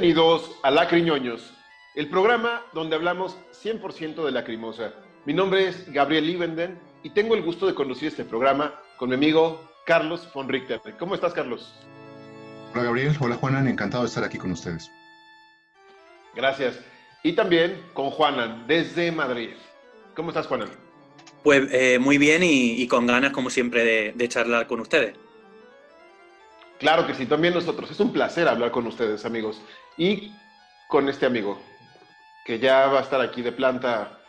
Bienvenidos a Lacriñoños, el programa donde hablamos 100% de lacrimosa. Mi nombre es Gabriel Liebenden y tengo el gusto de conducir este programa con mi amigo Carlos von Richter. ¿Cómo estás, Carlos? Hola, Gabriel. Hola, Juanan. Encantado de estar aquí con ustedes. Gracias. Y también con Juanan, desde Madrid. ¿Cómo estás, Juanan? Pues eh, muy bien y, con ganas, como siempre, de, de charlar con ustedes. Claro que sí, también nosotros. Es un placer hablar con ustedes, amigos. Y con este amigo, que ya va a estar aquí de planta,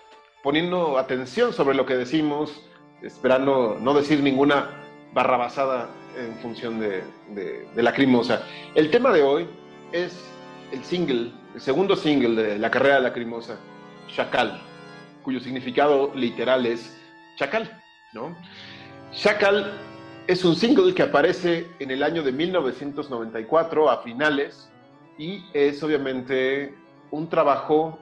poniendo atención sobre lo que decimos, esperando no decir ninguna barrabasada en función de, de, la crimosa. El tema de hoy es el single, el segundo single de la carrera de la crimosa, Chacal, cuyo significado literal es chacal, ¿no? Chacal es un single que aparece en el año de 1994 a finales y es obviamente un trabajo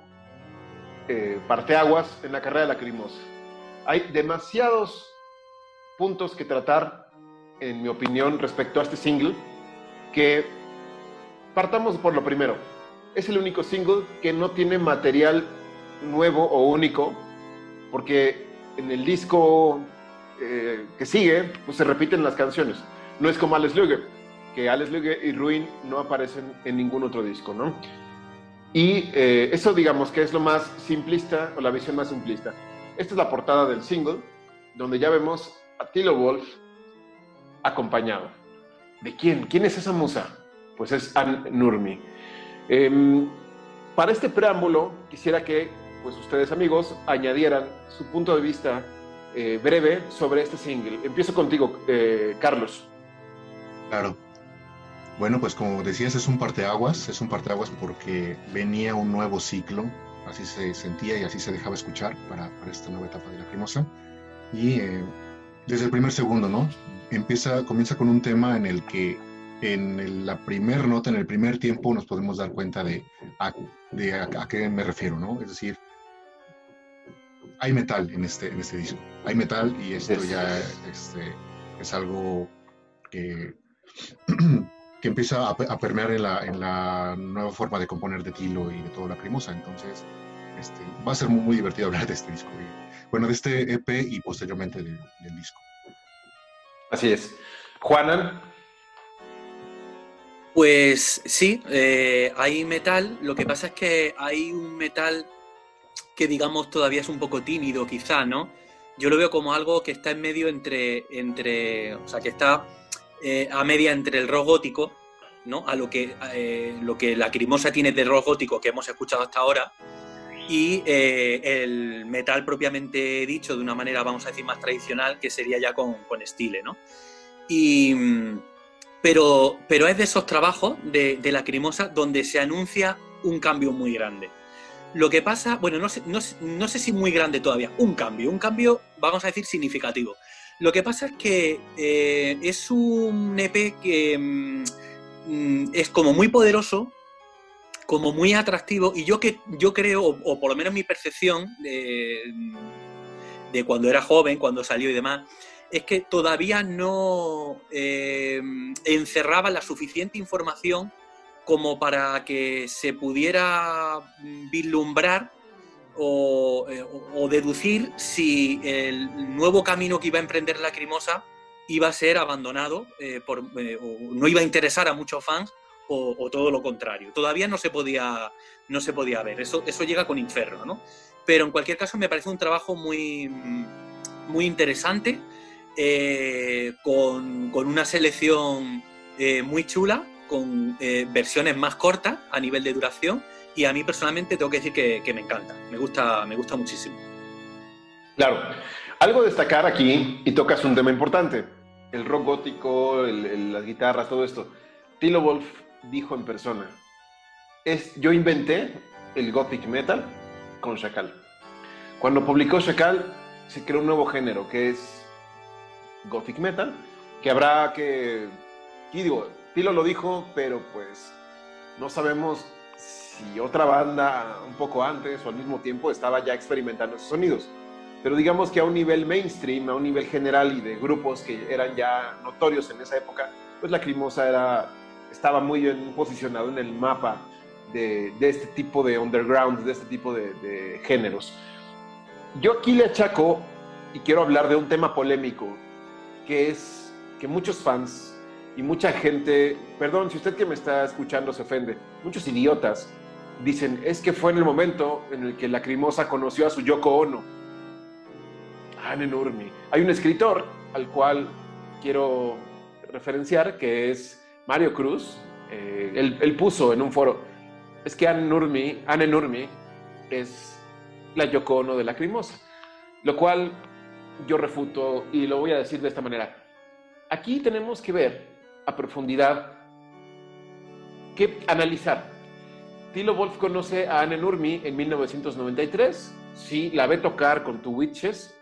eh, parteaguas en la carrera de la Lacrimosa. Hay demasiados puntos que tratar, en mi opinión, respecto a este single, que partamos por lo primero. Es el único single que no tiene material nuevo o único, porque en el disco eh, que sigue, pues se repiten las canciones. No es como Alex Luger, que Alex Luger y Ruin no aparecen en ningún otro disco, ¿no? Y eh, eso digamos que es lo más simplista, o la visión más simplista. Esta es la portada del single, donde ya vemos a Tilo Wolf acompañado. ¿De quién? ¿Quién es esa musa? Pues es Anne Nurmi. Em, para este preámbulo, quisiera que pues ustedes amigos añadieran su punto de vista eh, breve sobre este single. Empiezo contigo, eh, Carlos. Claro. Bueno, pues como decías, es un parteaguas, es un parteaguas porque venía un nuevo ciclo, así se sentía y así se dejaba escuchar para, esta nueva etapa de la primosa. Y eh, desde el primer segundo, ¿no? Empieza, comienza con un tema en el que en la primer nota, en el primer tiempo, nos podemos dar cuenta de, de a qué me refiero, ¿no? Es decir, hay metal en este, en este disco. Hay metal y esto ya este, es algo que, que empieza a, permear en la, en la, nueva forma de componer de Tilo y de toda la cremosa. Entonces, este, va a ser muy, divertido hablar de este disco. bueno, de este EP y posteriormente del disco. Así es. Juanan. Pues sí, eh, hay metal. Lo que pasa es que hay un metal que digamos todavía es un poco tímido quizá, ¿no? Yo lo veo como algo que está en medio entre, entre o sea, que está eh, a media entre el rock gótico, ¿no? A lo que, eh, lo que la crimosa tiene de rock gótico que hemos escuchado hasta ahora, y eh, el metal propiamente dicho de una manera, vamos a decir, más tradicional, que sería ya con, con estile, ¿no? Y, pero, pero es de esos trabajos de, de la crimosa donde se anuncia un cambio muy grande. Lo que pasa, bueno, no sé, no, sé si muy grande todavía, un cambio, un cambio, vamos a decir, significativo. Lo que pasa es que eh, es un EP que mm, es como muy poderoso, como muy atractivo, y yo, que, yo creo, o, por lo menos mi percepción de, de, cuando era joven, cuando salió y demás, es que todavía no eh, encerraba la suficiente información como para que se pudiera vislumbrar o, eh, deducir si el nuevo camino que iba a emprender la Crimosa iba a ser abandonado eh, por, eh, o no iba a interesar a muchos fans o, todo lo contrario. Todavía no se podía, no se podía ver, eso, eso llega con Inferno, ¿no? Pero en cualquier caso me parece un trabajo muy, muy interesante, con, con, una selección muy chula con eh, versiones más cortas a nivel de duración y a mí personalmente tengo que decir que, me encanta, me gusta, me gusta muchísimo. Claro, algo destacar aquí y tocas un tema importante, el rock gótico, las guitarras, todo esto. Tilo Wolf dijo en persona, es, yo inventé el gothic metal con Shakal. Cuando publicó Shakal se creó un nuevo género que es gothic metal, que habrá que, y digo, Tilo lo dijo, pero pues no sabemos si otra banda un poco antes o al mismo tiempo estaba ya experimentando esos sonidos. Pero digamos que a un nivel mainstream, a un nivel general y de grupos que eran ya notorios en esa época, pues la Crimosa era estaba muy bien posicionado en el mapa de, este tipo de underground, de este tipo de, de géneros. Yo aquí le achaco y quiero hablar de un tema polémico, que es que muchos fans y mucha gente, perdón si usted que me está escuchando se ofende, muchos idiotas dicen, es que fue en el momento en el que Lacrimosa conoció a su Yoko Ono. Nurmi. Hay un escritor al cual quiero referenciar que es Mario Cruz. Eh, él, puso en un foro, es que Anne Nurmi, Anne Nurmi es la Yoko Ono de Lacrimosa. Lo cual yo refuto y lo voy a decir de esta manera. Aquí tenemos que ver a profundidad, que analizar Tilo Wolf conoce a Anne Nurmi en 1993, sí, la ve tocar con Two Witches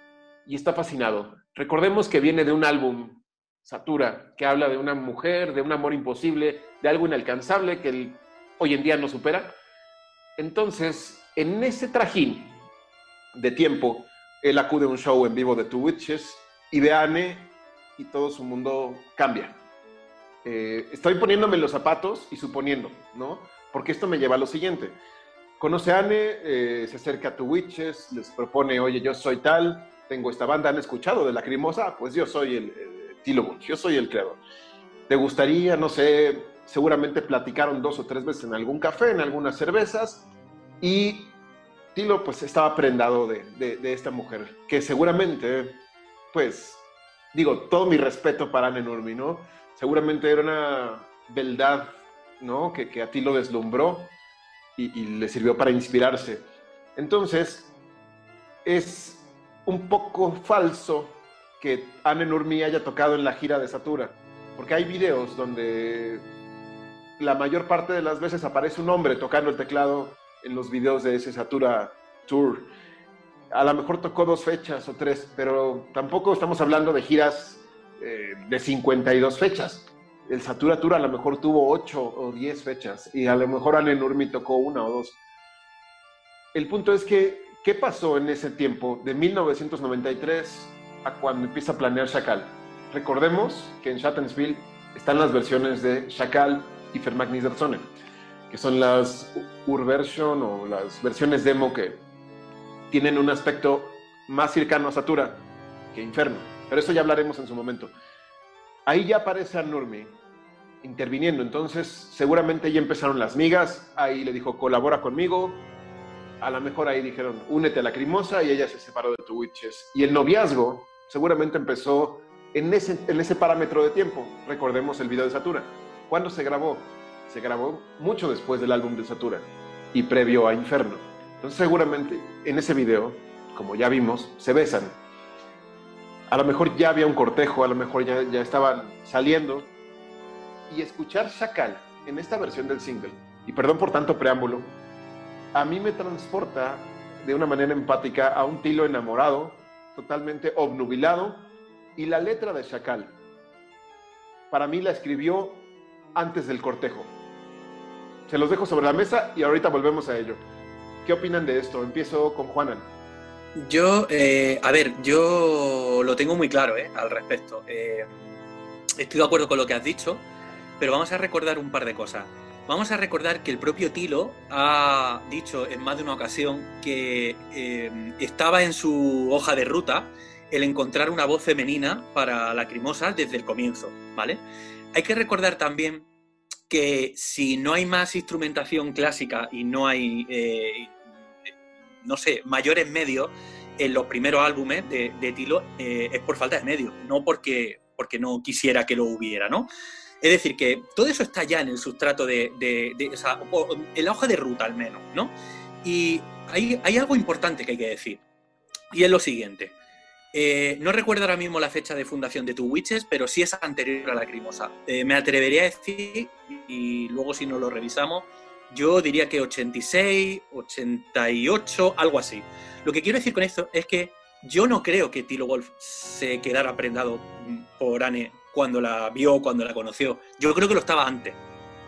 y está fascinado. Recordemos que viene de un álbum, Satura, que habla de una mujer, de un amor imposible, de algo inalcanzable que hoy en día no supera. Entonces, en ese trajín de tiempo, él acude a un show en vivo de Two Witches y ve a Anne y todo su mundo cambia. Eh, estoy poniéndome los zapatos y suponiendo, ¿no? porque esto me lleva a lo siguiente. Conoce a Anne, eh, se acerca a tu Witches, les propone, oye, yo soy tal, tengo esta banda, ¿han escuchado de Lacrimosa? Pues yo soy el, Tilo yo soy el creador. ¿Te gustaría, no sé, seguramente platicaron dos o tres veces en algún café, en algunas cervezas, y Tilo pues estaba prendado de, de, esta mujer, que seguramente, pues, digo, todo mi respeto para Anne Nurmi, ¿no? Seguramente era una beldad ¿no? que, a ti lo deslumbró y, le sirvió para inspirarse. Entonces, es un poco falso que Anne Nurmi haya tocado en la gira de Satura, porque hay videos donde la mayor parte de las veces aparece un hombre tocando el teclado en los videos de ese Satura Tour. A lo mejor tocó dos fechas o tres, pero tampoco estamos hablando de giras eh, de 52 fechas el Satura Tour a lo mejor tuvo 8 o 10 fechas y a lo mejor Nurmi tocó una o dos. El punto es que, ¿qué pasó en ese tiempo de 1993 a cuando empieza a planear Chacal? Recordemos que en Shattensville están las versiones de Chacal y Fermagnis Zone, que son las Urversion o las versiones demo que tienen un aspecto más cercano a Satura que Inferno. Pero eso ya hablaremos en su momento. Ahí ya aparece a Nurmi interviniendo, entonces seguramente ya empezaron las migas, ahí le dijo, colabora conmigo, a lo mejor ahí dijeron, únete a la crimosa y ella se separó de tu Witches. Y el noviazgo seguramente empezó en ese, en ese parámetro de tiempo. Recordemos el video de Satura. ¿Cuándo se grabó? Se grabó mucho después del álbum de Satura y previo a Inferno. Entonces seguramente en ese video, como ya vimos, se besan a lo mejor ya había un cortejo, a lo mejor ya, ya estaban saliendo. Y escuchar Chacal en esta versión del single, y perdón por tanto preámbulo, a mí me transporta de una manera empática a un tilo enamorado, totalmente obnubilado, y la letra de Chacal, para mí la escribió antes del cortejo. Se los dejo sobre la mesa y ahorita volvemos a ello. ¿Qué opinan de esto? Empiezo con Juanan. Yo, eh, a ver, yo lo tengo muy claro eh, al respecto. Eh, estoy de acuerdo con lo que has dicho, pero vamos a recordar un par de cosas. Vamos a recordar que el propio Tilo ha dicho en más de una ocasión que estaba en su hoja de ruta el encontrar una voz femenina para Lacrimosa desde el comienzo, ¿vale? Hay que recordar también que si no hay más instrumentación clásica y no hay no sé, mayores medios en los primeros álbumes de, Tilo eh, es por falta de medios, no porque, porque no quisiera que lo hubiera, ¿no? Es decir, que todo eso está ya en el sustrato de, en la hoja de ruta al menos, ¿no? Y hay, algo importante que hay que decir, y es lo siguiente. Eh, no recuerdo ahora mismo la fecha de fundación de Two Witches, pero sí es anterior a la Crimosa. Eh, me atrevería a decir, y luego si no lo revisamos, yo diría que 86, 88, algo así. Lo que quiero decir con esto es que yo no creo que Tilo Wolf se quedara prendado por Anne cuando la vio, cuando la conoció. Yo creo que lo estaba antes.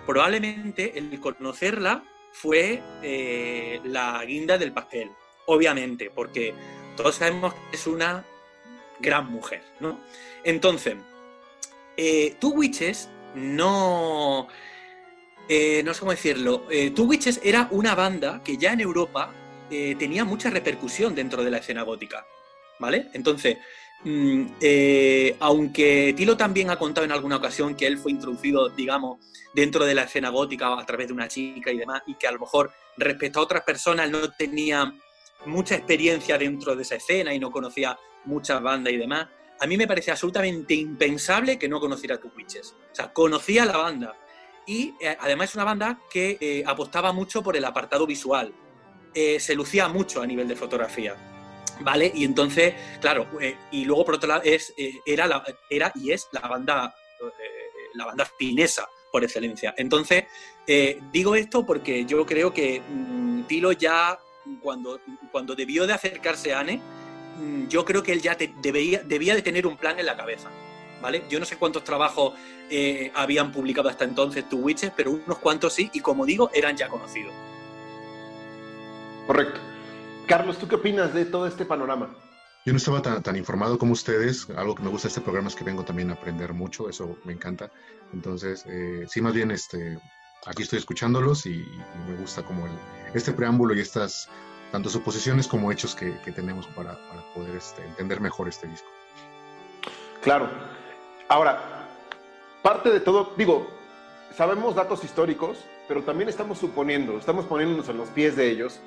Probablemente el conocerla fue eh, la guinda del pastel, obviamente, porque todos sabemos que es una gran mujer, ¿no? Entonces, eh, Two Witches no... Eh, no sé cómo decirlo. Eh, Two Witches era una banda que ya en Europa eh, tenía mucha repercusión dentro de la escena gótica. ¿Vale? Entonces, mm, aunque Tilo también ha contado en alguna ocasión que él fue introducido, digamos, dentro de la escena gótica a través de una chica y demás, y que a lo mejor respecto a otras personas no tenía mucha experiencia dentro de esa escena y no conocía muchas bandas y demás, a mí me parece absolutamente impensable que no conociera Two Witches. O sea, conocía la banda. Y eh, además es una banda que eh, apostaba mucho por el apartado visual. Eh, se lucía mucho a nivel de fotografía. ¿Vale? Y entonces, claro, y luego por otro lado es, era, la, era y es la banda, la banda finesa por excelencia. Entonces, digo esto porque yo creo que mm, Tilo ya, cuando, cuando debió de acercarse a Anne, Mm, yo creo que él ya debería, debía de tener un plan en la cabeza. ¿Vale? Yo no sé cuántos trabajos eh, habían publicado hasta entonces tu Witches, pero unos cuantos sí, y como digo, eran ya conocidos. Correcto. Carlos, ¿tú qué opinas de todo este panorama? Yo no estaba tan, informado como ustedes. Algo que me gusta de este programa es que vengo también a aprender mucho, eso me encanta. Entonces, eh, sí, más bien, este, aquí estoy escuchándolos y, me gusta como el, este preámbulo y estas tanto suposiciones como hechos que, tenemos para, poder este, entender mejor este disco. Claro. Ahora, parte de todo, digo, sabemos datos históricos, pero también estamos suponiendo, estamos poniéndonos en los pies de ellos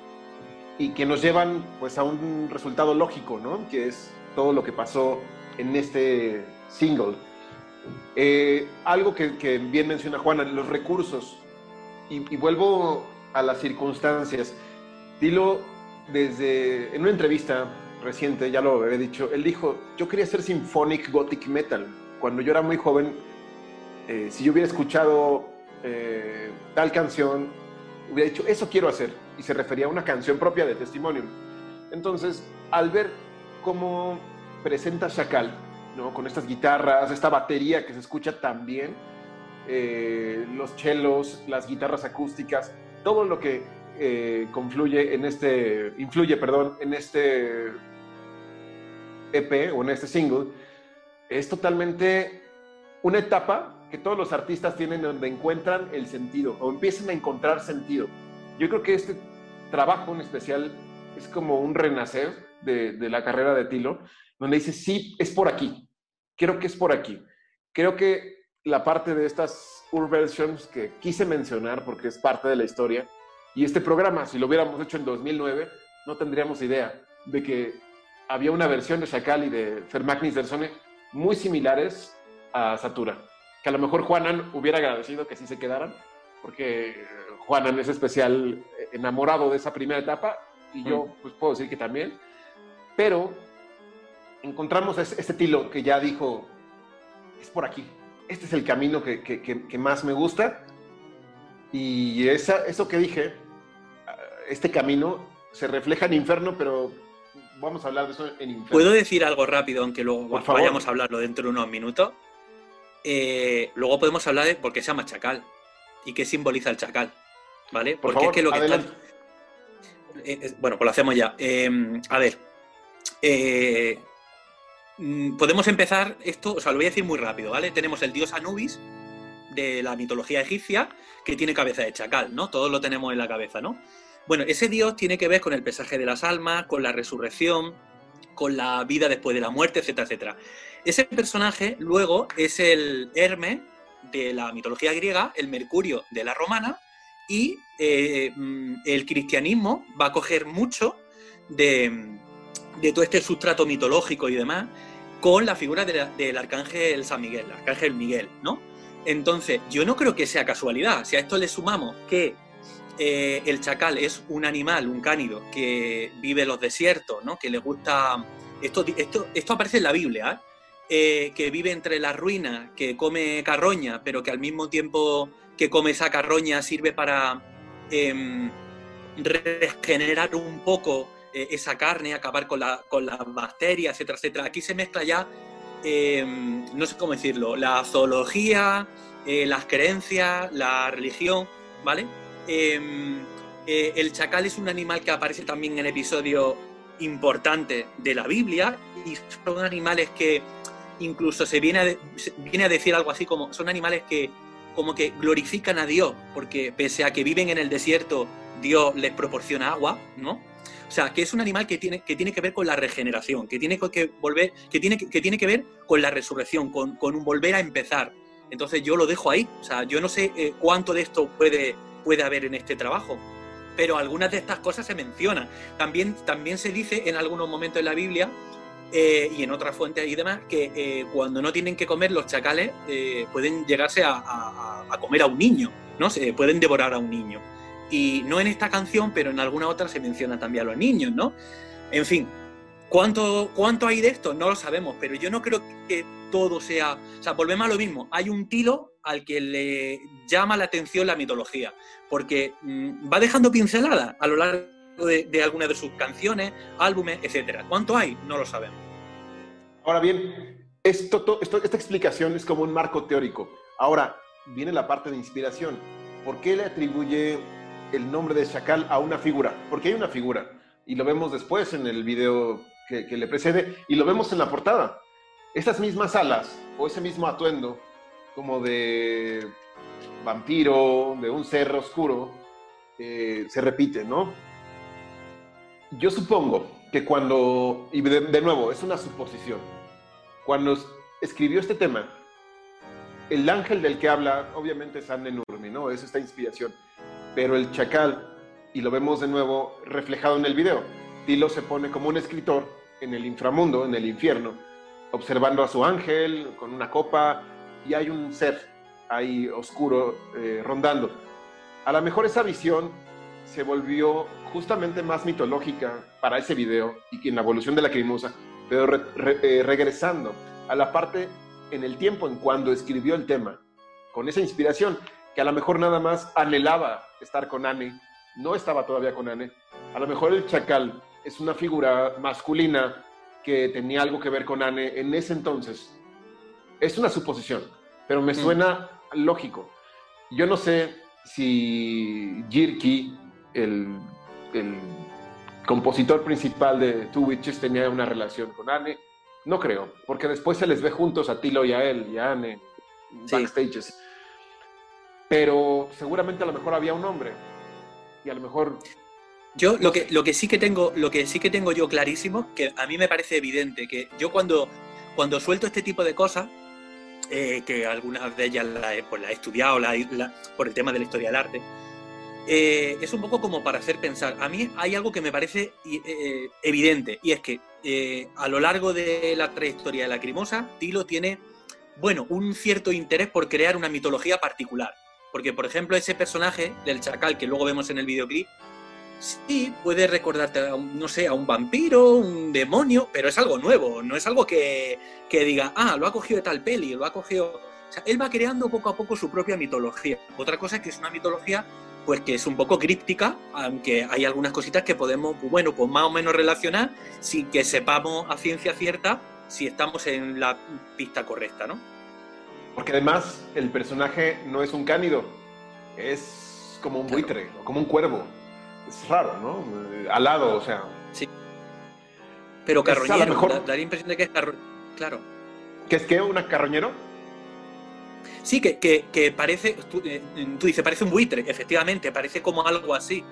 y que nos llevan pues a un resultado lógico, ¿no? Que es todo lo que pasó en este single. Eh, algo que, bien menciona Juana, los recursos. Y, y vuelvo a las circunstancias. Dilo desde, en una entrevista reciente, ya lo había dicho, él dijo, yo quería hacer symphonic gothic metal. Cuando yo era muy joven, eh, si yo hubiera escuchado eh, tal canción, hubiera dicho, eso quiero hacer. Y se refería a una canción propia de Testimonium. Entonces, al ver cómo presenta Chacal, ¿no? con estas guitarras, esta batería que se escucha tan bien, eh, los chelos, las guitarras acústicas, todo lo que eh, confluye en este, influye, perdón, en este EP o en este single, es totalmente una etapa que todos los artistas tienen donde encuentran el sentido o empiezan a encontrar sentido. Yo creo que este trabajo en especial es como un renacer de, la carrera de Tilo, donde dice, sí, es por aquí, creo que es por aquí. Creo que la parte de estas Urversions que quise mencionar porque es parte de la historia, y este programa, si lo hubiéramos hecho en 2009, no tendríamos idea de que había una versión de Chacal y de Fermagnis Dersone muy similares a Satura. Que a lo mejor Juanan hubiera agradecido que sí se quedaran, porque Juanan es especial enamorado de esa primera etapa y yo mm. pues puedo decir que también. Pero encontramos este estilo que ya dijo, es por aquí, este es el camino que, que, que más me gusta y esa, eso que dije, este camino, se refleja en Inferno, pero vamos a hablar de eso en Inferno. ¿Puedo decir algo rápido, aunque luego vayamos a hablarlo dentro de unos minutos? Eh, luego podemos hablar de por qué se llama chacal y qué simboliza el chacal, ¿vale? Porque es que lo que está... Eh, eh, bueno, pues lo hacemos ya. Em, a ver, mm, podemos empezar esto, o sea, lo voy a decir muy rápido, ¿vale? Tenemos el dios Anubis, de la mitología egipcia que tiene cabeza de chacal, ¿no? Todos lo tenemos en la cabeza, ¿no? Bueno, ese dios tiene que ver con el pesaje de las almas, con la resurrección, con la vida después de la muerte, etcétera, etcétera. Ese personaje luego es el Hermes de la mitología griega, el Mercurio de la romana, y eh, mm, el cristianismo va a coger mucho de, todo este sustrato mitológico y demás con la figura del arcángel San Miguel, el arcángel Miguel, ¿no? Entonces, yo no creo que sea casualidad. Si a esto le sumamos que eh, el chacal es un animal, un cánido, que vive en los desiertos, ¿no? que le gusta... Esto, esto, esto aparece en la Biblia, ¿eh? que vive entre las ruinas, que come carroña, pero que al mismo tiempo que come esa carroña sirve para em, regenerar un poco eh, esa carne, acabar con, la, con las bacterias, etcétera, etcétera. Aquí se mezcla ya Em, no sé cómo decirlo, la zoología, eh, las creencias, la religión, ¿vale? Em, eh, el chacal es un animal que aparece también en episodios importantes de la Biblia y son animales que incluso se viene a, viene a decir algo así como son animales que como que glorifican a Dios, porque pese a que viven en el desierto, Dios les proporciona agua, ¿no? O sea, que es un animal que tiene que, tiene que ver con la regeneración, que tiene que volver, que tiene que, tiene que ver con la resurrección, con, con, un volver a empezar. Entonces yo lo dejo ahí. O sea, yo no sé eh, cuánto de esto puede, puede haber en este trabajo pero algunas de estas cosas se mencionan. También, también se dice en algunos momentos en la Biblia eh, y en otras fuentes y demás que eh, cuando no tienen que comer los chacales eh, pueden llegarse a, comer a un niño, ¿no? Se pueden devorar a un niño. Y no en esta canción, pero en alguna otra se menciona también a los niños, ¿no? En fin, ¿cuánto, ¿cuánto hay de esto? No lo sabemos, pero yo no creo que todo sea... O sea, volvemos a lo mismo. Hay un tilo al que le llama la atención la mitología, porque mm, va dejando pinceladas a lo largo de, algunas de sus canciones, álbumes, etc. ¿Cuánto hay? No lo sabemos. Ahora bien, esta explicación es como un marco teórico. Ahora viene la parte de inspiración. ¿Por qué le atribuye el nombre de Chacal a una figura? Porque hay una figura. Y lo vemos después en el video que le precede y lo vemos en la portada. Estas mismas alas o ese mismo atuendo como de vampiro, de un ser oscuro, eh, se repite, ¿no? Yo supongo que cuando, y de, nuevo, es una suposición, cuando escribió este tema, el ángel del que habla, obviamente es Anne Nurmi, ¿no? Es esta inspiración, pero el chacal, y lo vemos de nuevo reflejado en el video, Tilo se pone como un escritor en el inframundo, en el infierno, observando a su ángel con una copa, y hay un ser ahí oscuro eh, rondando. A lo mejor esa visión se volvió justamente más mitológica para ese video y en la evolución de la crimosa, pero eh, regresando a la parte en el tiempo en cuando escribió el tema, con esa inspiración, que a lo mejor nada más anhelaba estar con Anne, no estaba todavía con Anne, a lo mejor el chacal es una figura masculina que tenía algo que ver con Anne en ese entonces. Es una suposición, pero me mm. suena lógico. Yo no sé si Jirki, el, compositor principal de Two Witches, tenía una relación con Anne. No creo, porque después se les ve juntos a Tilo y a él y a Anne backstages. Pero seguramente a lo mejor había un hombre. Y a lo mejor yo lo que, lo que sí que tengo, lo que sí que tengo yo clarísimo, que a mí me parece evidente, que yo cuando, cuando suelto este tipo de cosas, eh, que algunas de ellas la, pues, he estudiado por el tema de la historia del arte, eh, es un poco como para hacer pensar. A mí hay algo que me parece eh, evidente, y es que a lo largo de la trayectoria de la Crimosa, Tilo tiene, bueno, un cierto interés por crear una mitología particular. Porque, por ejemplo, ese personaje del chacal que luego vemos en el videoclip, sí puede recordarte, a no sé, a un vampiro, un demonio, pero es algo nuevo, no es algo que, diga, ah, lo ha cogido de tal peli, lo ha cogido... O sea, él va creando poco a poco su propia mitología. Otra cosa es que es una mitología pues que es un poco críptica, aunque hay algunas cositas que podemos, bueno, pues más o menos relacionar sin que sepamos a ciencia cierta si estamos en la pista correcta, ¿no? Porque además el personaje no es un cánido, es como un buitre, como un cuervo es raro, ¿no? Eh, alado, o sea. Sí. Pero carroñero, mejor... da, la impresión de que es carroñero. Claro. ¿Qué es que? ¿Una carroñero? Sí, que, que, parece, eh, tú, dices, parece un buitre, efectivamente, parece como algo así.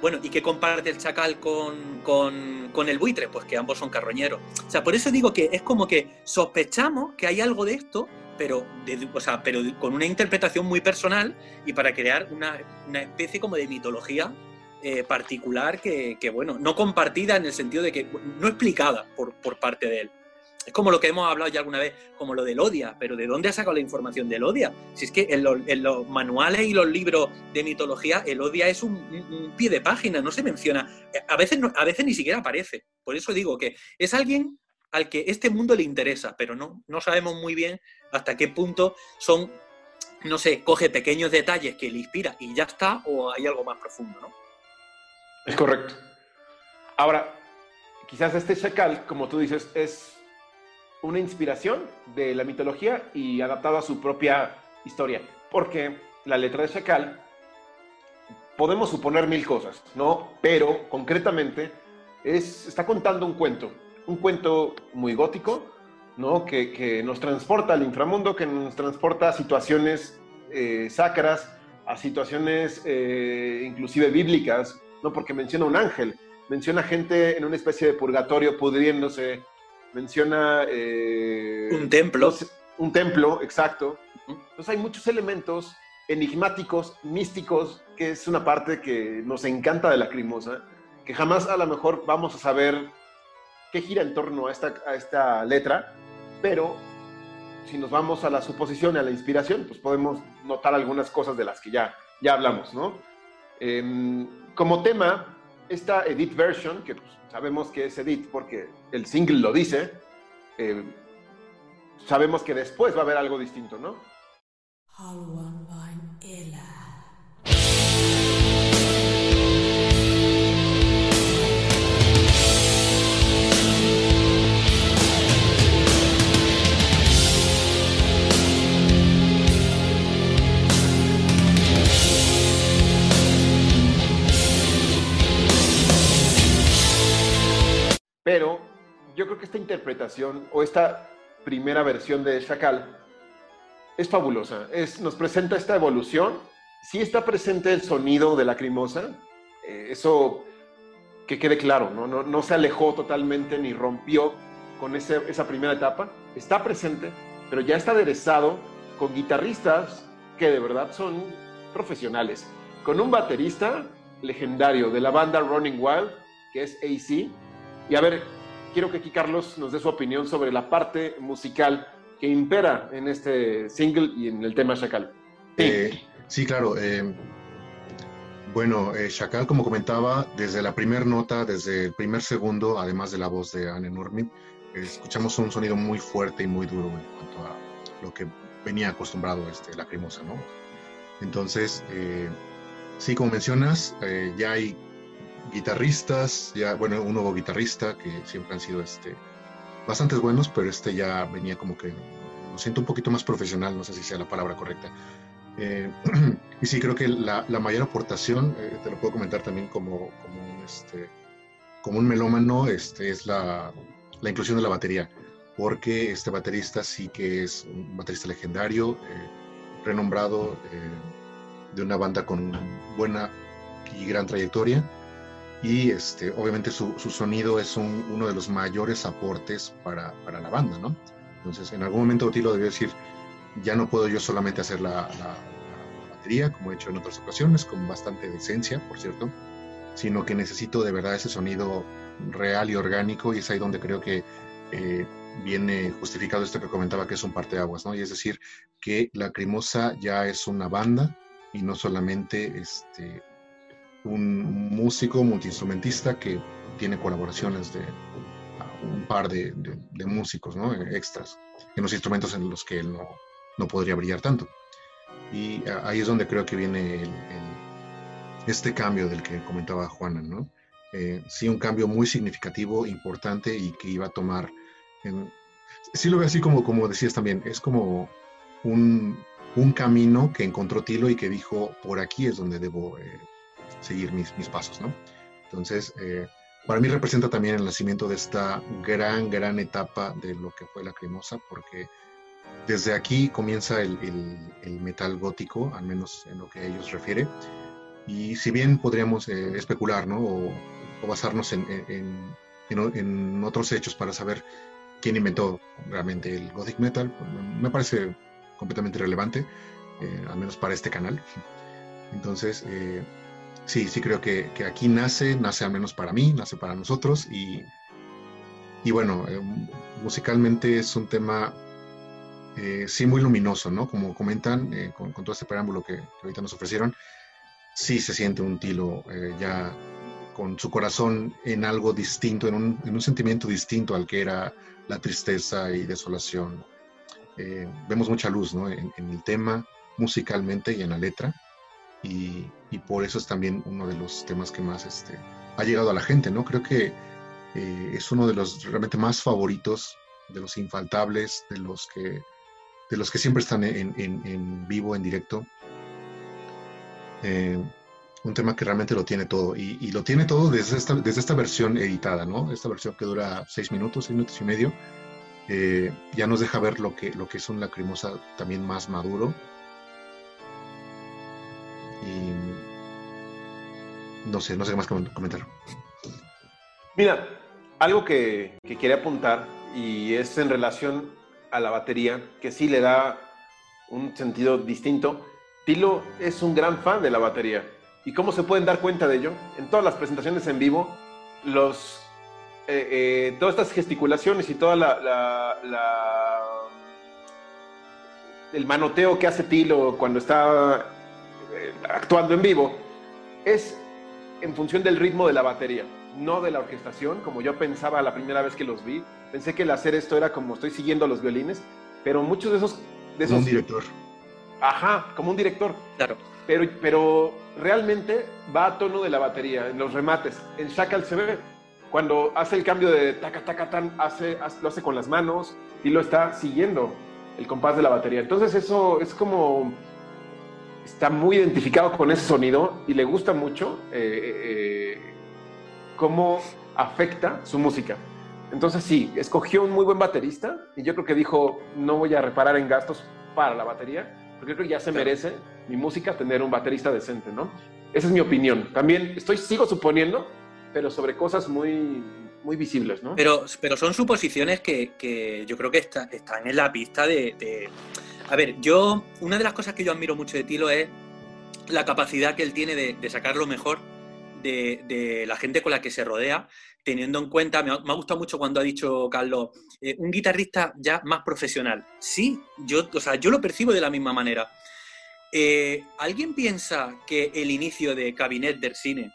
Bueno, ¿y qué comparte el chacal con, con, con, el buitre? Pues que ambos son carroñeros. O sea, por eso digo que es como que sospechamos que hay algo de esto, pero, o sea, pero con una interpretación muy personal y para crear una, una especie como de mitología eh, particular que, bueno, no compartida en el sentido de que no explicada por, por, parte de él. Es como lo que hemos hablado ya alguna vez, como lo del Odia, pero ¿de dónde ha sacado la información del Odia? Si es que en, los manuales y los libros de mitología el Odia es un, pie de página, no se menciona, a veces, a veces ni siquiera aparece. Por eso digo que es alguien al que este mundo le interesa, pero no, no sabemos muy bien hasta qué punto son, no sé, coge pequeños detalles que le inspira y ya está, o hay algo más profundo, ¿no? Es correcto. Ahora, quizás este chacal, como tú dices, es una inspiración de la mitología y adaptado a su propia historia. Porque la letra de chacal podemos suponer mil cosas, ¿no? Pero concretamente es, está contando un cuento, un cuento muy gótico, ¿no? Que, nos transporta al inframundo, que nos transporta a situaciones eh, sacras, a situaciones eh, inclusive bíblicas, ¿no? Porque menciona un ángel, menciona gente en una especie de purgatorio pudriéndose, menciona... Eh, un templo. un templo, exacto. Entonces hay muchos elementos enigmáticos, místicos, que es una parte que nos encanta de la crimosa, que jamás a lo mejor vamos a saber qué gira en torno a esta, a esta letra, pero si nos vamos a la suposición y a la inspiración, pues podemos notar algunas cosas de las que ya, ya hablamos, ¿no? Em, como tema, esta Edit version, que pues, sabemos que es Edit porque el single lo dice, eh, sabemos que después va a haber algo distinto, ¿no? Pero yo creo que esta interpretación o esta primera versión de Chacal es fabulosa. Es, nos presenta esta evolución. Sí está presente el sonido de la crimosa. Eh, eso que quede claro, ¿no? No, se alejó totalmente ni rompió con esa primera etapa. Está presente, pero ya está aderezado con guitarristas que de verdad son profesionales. Con un baterista legendario de la banda Running Wild, que es AC, y a ver, quiero que aquí Carlos nos dé su opinión sobre la parte musical que impera en este single y en el tema Chacal. Sí, eh, claro. Eh, bueno, eh, Chacal, como comentaba, desde la primera nota, desde el primer segundo, además de la voz de Anne Normin, escuchamos un sonido muy fuerte y muy duro en cuanto a lo que venía acostumbrado este, Lacrimosa, ¿no? Entonces, sí, como mencionas, ya hay guitarristas, ya, bueno, un nuevo guitarrista que siempre han sido este, bastantes buenos, pero este ya venía como que lo siento un poquito más profesional, no sé si sea la palabra correcta. Eh, y sí, creo que la, mayor aportación, eh, te lo puedo comentar también como, un, este, como un melómano, este, es la, inclusión de la batería, porque este baterista sí que es un baterista legendario, eh, renombrado, de una banda con buena y gran trayectoria y este, obviamente su, su sonido es un, uno de los mayores aportes para, para, la banda, ¿no? Entonces, en algún momento Otilo debió decir, ya no puedo yo solamente hacer la, la, batería, como he hecho en otras ocasiones, con bastante decencia, por cierto, sino que necesito de verdad ese sonido real y orgánico, y es ahí donde creo que eh, viene justificado esto que comentaba, que es un parteaguas, ¿no? Y es decir, que la Crimosa ya es una banda y no solamente este, un músico multiinstrumentista que tiene colaboraciones de un par de, músicos ¿no? extras en los instrumentos en los que él no, no podría brillar tanto. Y ahí es donde creo que viene este cambio del que comentaba Juana, ¿no? Eh, sí, un cambio muy significativo, importante y que iba a tomar. En, sí, lo veo así como, como decías también, es como un, un camino que encontró Tilo y que dijo: por aquí es donde debo eh, seguir mis, mis pasos, ¿no? Entonces, eh, para mí representa también el nacimiento de esta gran, gran etapa de lo que fue la cremosa, porque desde aquí comienza el, el, metal gótico, al menos en lo que a ellos refiere. Y si bien podríamos eh, especular, ¿no? O, basarnos en, en, en, otros hechos para saber quién inventó realmente el gothic metal, pues, me parece completamente irrelevante, eh, al menos para este canal. Entonces, sí, sí creo que, aquí nace, nace al menos para mí, nace para nosotros y, y bueno, eh, musicalmente es un tema eh, sí muy luminoso, ¿no? Como comentan eh, con, todo este preámbulo que, ahorita nos ofrecieron, sí se siente un tilo ya con su corazón en algo distinto, en un, en un, sentimiento distinto al que era la tristeza y desolación. vemos mucha luz ¿no? en el tema musicalmente y en la letra y, por eso es también uno de los temas que más este, ha llegado a la gente, ¿no? Creo que eh, es uno de los realmente más favoritos, de los infaltables, de los que, de los que siempre están en, vivo, en directo. Eh, un tema que realmente lo tiene todo y, lo tiene todo desde esta, desde esta versión editada, ¿no? Esta versión que dura seis minutos, seis minutos y medio. eh, ya nos deja ver lo que, lo que es un lacrimosa también más maduro. No sé, no sé qué más comentar. Mira, algo que, que quería apuntar y es en relación a la batería, que sí le da un sentido distinto. Tilo es un gran fan de la batería. ¿Y cómo se pueden dar cuenta de ello? En todas las presentaciones en vivo, los, eh, eh, todas estas gesticulaciones y toda la, el manoteo que hace Tilo cuando está eh, actuando en vivo es en función del ritmo de la batería, no de la orquestación, como yo pensaba la primera vez que los vi. Pensé que el hacer esto era como estoy siguiendo los violines, pero muchos de esos... De esos un director. Ajá, como un director. Claro. Pero, pero realmente va a tono de la batería, en los remates. En Shackle se ve, cuando hace el cambio de taca, taca, tan, hace, lo hace con las manos y lo está siguiendo el compás de la batería. Entonces eso es como, está muy identificado con ese sonido y le gusta mucho eh, eh, cómo afecta su música. Entonces sí, escogió un muy buen baterista y yo creo que dijo, no voy a reparar en gastos para la batería, porque creo que ya se merece mi música tener un baterista decente, ¿no? Esa es mi opinión. También estoy, sigo suponiendo, pero sobre cosas muy, muy visibles, ¿no? Pero, pero son suposiciones que, que yo creo que están en la pista de, A ver, yo, una de las cosas que yo admiro mucho de Tilo es la capacidad que él tiene de, sacar lo mejor de, la gente con la que se rodea, teniendo en cuenta, me ha, me ha gustado mucho cuando ha dicho Carlos, eh, un guitarrista ya más profesional. Sí, yo, o sea, yo lo percibo de la misma manera. Eh, ¿Alguien piensa que el inicio de Cabinet del Cine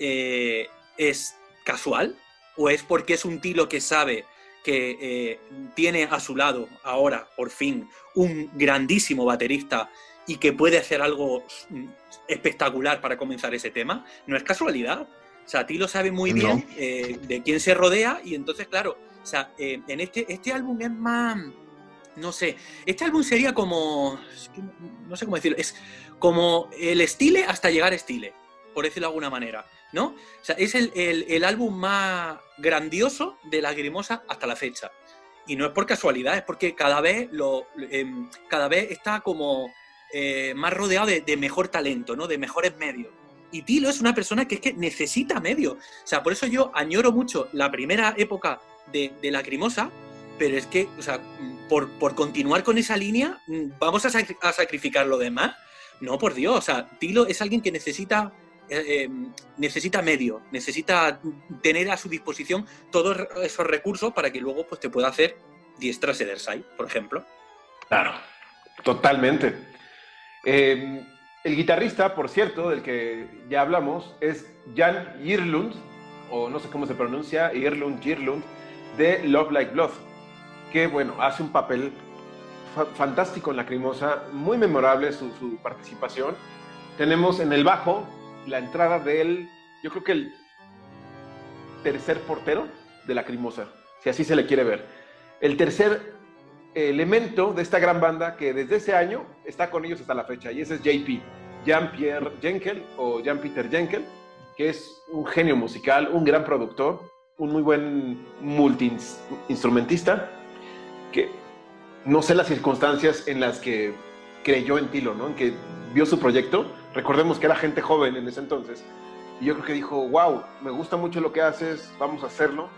eh, es casual? ¿O es porque es un tilo que sabe que eh, tiene a su lado ahora, por fin, un grandísimo baterista y que puede hacer algo mm, espectacular para comenzar ese tema? No es casualidad. O sea, Tilo sabe muy No. bien eh, de quién se rodea y entonces, claro, o sea, eh, en este, este álbum es más, no sé, este álbum sería como, no sé cómo decirlo, es como el estile hasta llegar a estile, por decirlo de alguna manera, ¿no? O sea, es el, el- álbum más grandioso de Lagrimosa hasta la fecha. Y no es por casualidad, es porque cada vez, lo, em, cada vez está como eh, más rodeado de, mejor talento, ¿no? De mejores medios. Y Tilo es una persona que es que necesita medios. O sea, por eso yo añoro mucho la primera época de, de Lacrimosa, pero es que, o sea, por, por continuar con esa línea, mm, ¿vamos a, a sacrificar lo demás? No, por Dios. O sea, Tilo es alguien que necesita, eh, eh, necesita medio, necesita tener a su disposición todos esos recursos para que luego pues, te pueda hacer Diestra Sedersai, por ejemplo. Claro, totalmente. Eh, el guitarrista, por cierto, del que ya hablamos, es Jan Irlund, o no sé cómo se pronuncia, Irlund, Girlund, de Love Like Blood, que bueno, hace un papel fa- fantástico en Lacrimosa, muy memorable su, su participación. Tenemos en el bajo la entrada del, yo creo que el tercer portero de Lacrimosa, si así se le quiere ver. El tercer elemento de esta gran banda que desde ese año está con ellos hasta la fecha, y ese es JP, Jean-Pierre Jenkel o Jean-Peter Jenkel, que es un genio musical, un gran productor, un muy buen multi-instrumentista, que no sé las circunstancias en las que creyó en Tilo, ¿no? En que vio su proyecto. Recordemos que era gente joven en ese entonces. Y yo creo que dijo, wow, me gusta mucho lo que haces, vamos a hacerlo.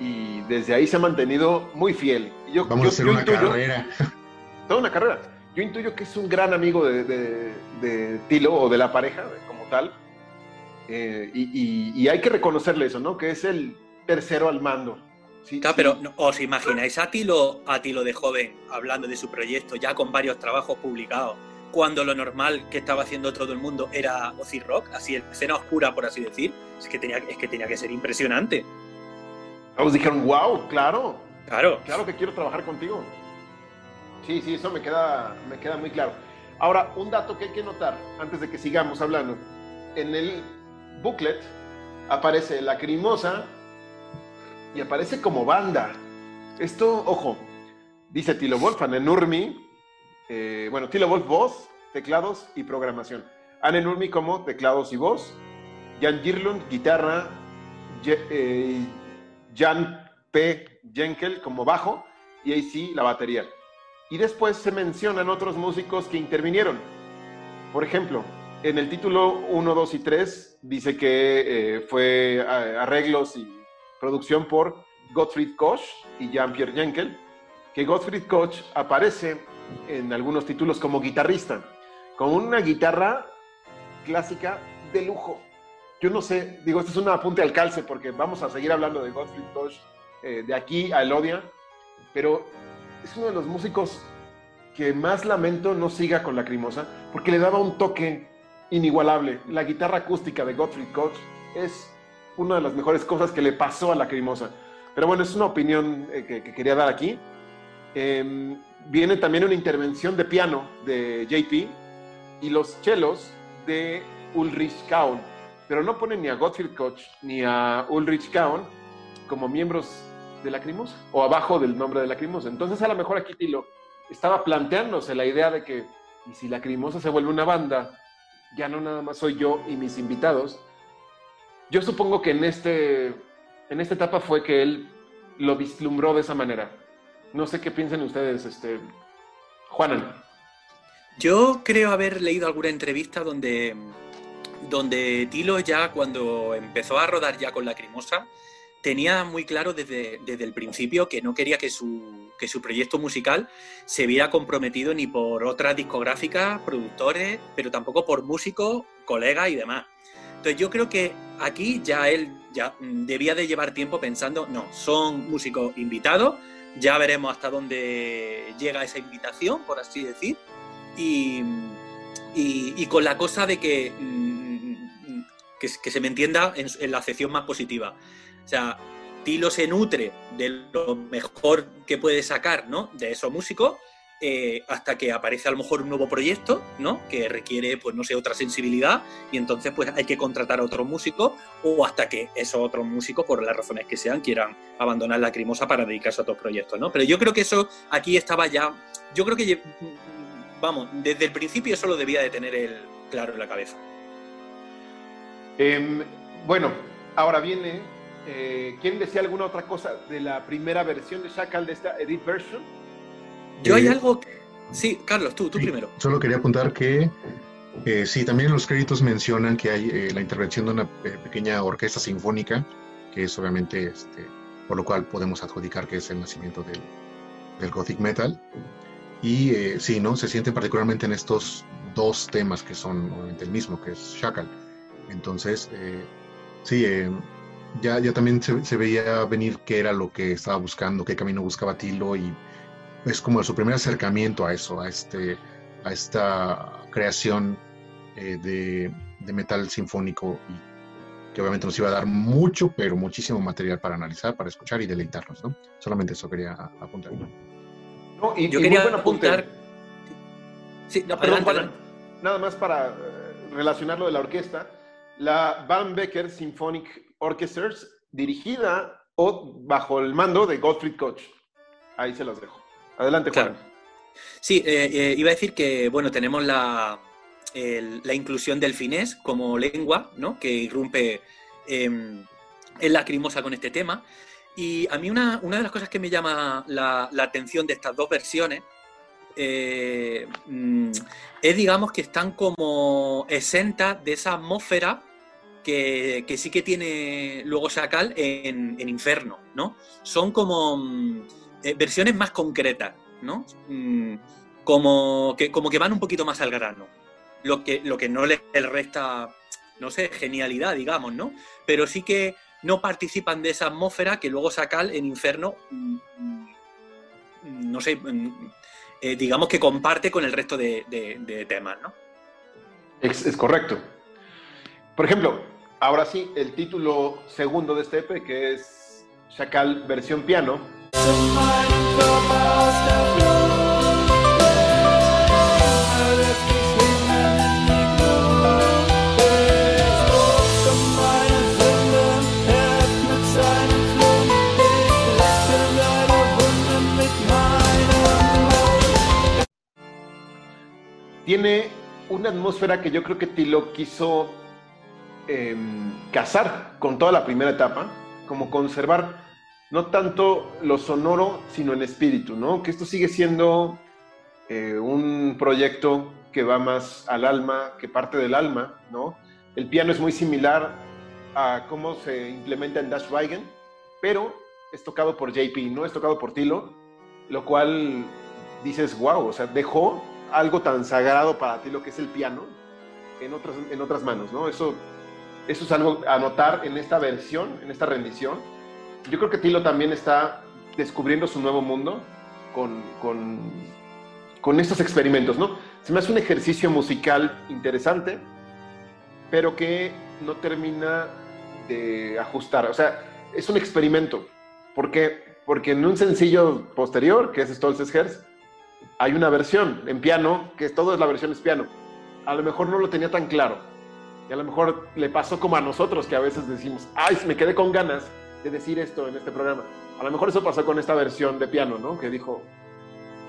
Y desde ahí se ha mantenido muy fiel. Y Yo, Vamos yo- a hacer yo una intuyo- carrera. toda una carrera. Yo intuyo que es un gran amigo de, de- de Tilo o de la pareja como tal. Eh, y, y- y hay que reconocerle eso, ¿no? Que es el tercero al mando. Sí, Claro, sí. pero ¿no- ¿os imagináis a Tilo, a Tilo de joven hablando de su proyecto, ya con varios trabajos publicados, cuando lo normal que estaba haciendo todo el mundo era Ozzy Rock, así en escena oscura, por así decir? Es que tenía, es que, tenía que ser impresionante. Todos dijeron, wow, claro, Claro. claro que quiero trabajar contigo. Sí, sí, eso me queda, me queda muy claro. Ahora, un dato que hay que notar antes de que sigamos hablando. En el booklet aparece Lacrimosa y aparece como banda. Esto, ojo, dice Tilo Wolf, Anne Nurmi, eh, bueno, Tilo Wolf voz, teclados y programación. Anne Nurmi como teclados y voz. Jan Girlund, guitarra. Eh, Jan P. Jenkel como bajo y ahí sí la batería. Y después se mencionan otros músicos que intervinieron. Por ejemplo, en el título 1, 2 y 3 dice que eh, fue arreglos y producción por Gottfried Koch y Jean-Pierre Jenkel, que Gottfried Koch aparece en algunos títulos como guitarrista, con una guitarra clásica de lujo. Yo no sé, digo, esto es un apunte al calce porque vamos a seguir hablando de Gottfried Koch eh, de aquí a Elodia, pero es uno de los músicos que más lamento no siga con la Lacrimosa porque le daba un toque inigualable. La guitarra acústica de Gottfried Koch es una de las mejores cosas que le pasó a la Lacrimosa. Pero bueno, es una opinión eh, que, quería dar aquí. Em, viene también una intervención de piano de JP y los chelos de Ulrich Kaun, pero no ponen ni a Gottfried Koch ni a Ulrich Kaun como miembros de Lacrimosa o abajo del nombre de Lacrimosa. Entonces a lo mejor aquí Tilo estaba planteándose la idea de que y si Lacrimosa se vuelve una banda, ya no nada más soy yo y mis invitados. Yo supongo que en este en esta etapa fue que él lo vislumbró de esa manera. No sé qué piensan ustedes, este, Juanan. Yo creo haber leído alguna entrevista donde, donde Tilo ya cuando empezó a rodar ya con Lacrimosa, tenía muy claro desde, desde el principio que no quería que su, que su proyecto musical se viera comprometido ni por otras discográficas, productores, pero tampoco por músicos, colegas y demás. Entonces yo creo que aquí ya él ya mm, debía de llevar tiempo pensando, no, son músicos invitados, ya veremos hasta dónde llega esa invitación, por así decir, y, con la cosa de que, mm, que, se me entienda en, en, la acepción más positiva. O sea, Tilo se nutre de lo mejor que puede sacar ¿no? de esos músicos eh, hasta que aparece a lo mejor un nuevo proyecto, ¿no? Que requiere, pues no sé, otra sensibilidad y entonces pues hay que contratar a otros músicos o hasta que esos otros músicos, por las razones que sean, quieran abandonar la crimosa para dedicarse a otros proyectos, ¿no? Pero yo creo que eso aquí estaba ya, yo creo que, vamos, desde el principio eso lo debía de tener el claro en la cabeza. Em, bueno, ahora viene, eh, ¿quién decía alguna otra cosa de la primera versión de Shackle de esta Edit Version? Yo hay algo... Sí, Carlos, tú, tú primero. Solo quería apuntar que eh, sí, también en los créditos mencionan que hay eh, la intervención de una eh, pequeña orquesta sinfónica, que es obviamente, este, por lo cual podemos adjudicar que es el nacimiento del, del Gothic Metal. Y sí, ¿no? Se siente particularmente en estos dos temas que son obviamente el mismo, que es Shackle. Entonces, sí, ya, ya también se, se, veía venir qué era lo que estaba buscando, qué camino buscaba Tilo y es como su primer acercamiento a eso, a, este, a esta creación eh, de, metal sinfónico y que obviamente nos iba a dar mucho, pero muchísimo material para analizar, para escuchar y deleitarnos, ¿no? Solamente eso quería apuntar. No, y, Yo quería apuntar... Sí, no, perdón, nada más para eh, relacionarlo de la orquesta, la Van Becker Symphonic Orchestras, dirigida o bajo el mando de Gottfried Koch. Ahí se los dejo. Adelante, Juan. Sí, eh, eh, iba a decir que, bueno, tenemos la, inclusión del finés como lengua, ¿no? Que irrumpe en la crimosa con este tema. Y a mí una, de las cosas que me llama la, atención de estas dos versiones eh, mm, es, digamos, que están como exentas de esa atmósfera que, sí que tiene luego Sacal en, en Inferno, ¿no? Son como mm, eh, versiones más concretas, ¿no? Mm, como, que, como que van un poquito más al grano. Lo que, lo que no le resta, no sé, genialidad, digamos, ¿no? Pero sí que no participan de esa atmósfera que luego Sacal en Inferno, mm, mm, no sé, eh, digamos que comparte con el resto de, temas, ¿no? Es, es, correcto. Por ejemplo, ahora sí, el título segundo de este EP, que es Chacal versión piano, tiene una atmósfera que yo creo que Tilo quiso eh, casar con toda la primera etapa, como conservar no tanto lo sonoro, sino en espíritu, ¿no? Que esto sigue siendo eh, un proyecto que va más al alma, que parte del alma, ¿no? El piano es muy similar a cómo se implementa en Dash Wagen, pero es tocado por JP, no es tocado por Tilo, lo cual dices, wow, o sea, dejó algo tan sagrado para ti lo que es el piano en otras, en otras manos, ¿no? Eso, eso es algo a notar en esta versión, en esta rendición. Yo creo que Tilo también está descubriendo su nuevo mundo con, con, con estos experimentos, ¿no? Se me hace un ejercicio musical interesante, pero que no termina de ajustar. O sea, es un experimento. ¿Por qué? Porque en un sencillo posterior, que es Stolz's Herz, hay una versión en piano, que todo es la versión es piano. A lo mejor no lo tenía tan claro. Y a lo mejor le pasó como a nosotros, que a veces decimos, ay, me quedé con ganas de decir esto en este programa. A lo mejor eso pasó con esta versión de piano, ¿no? Que dijo,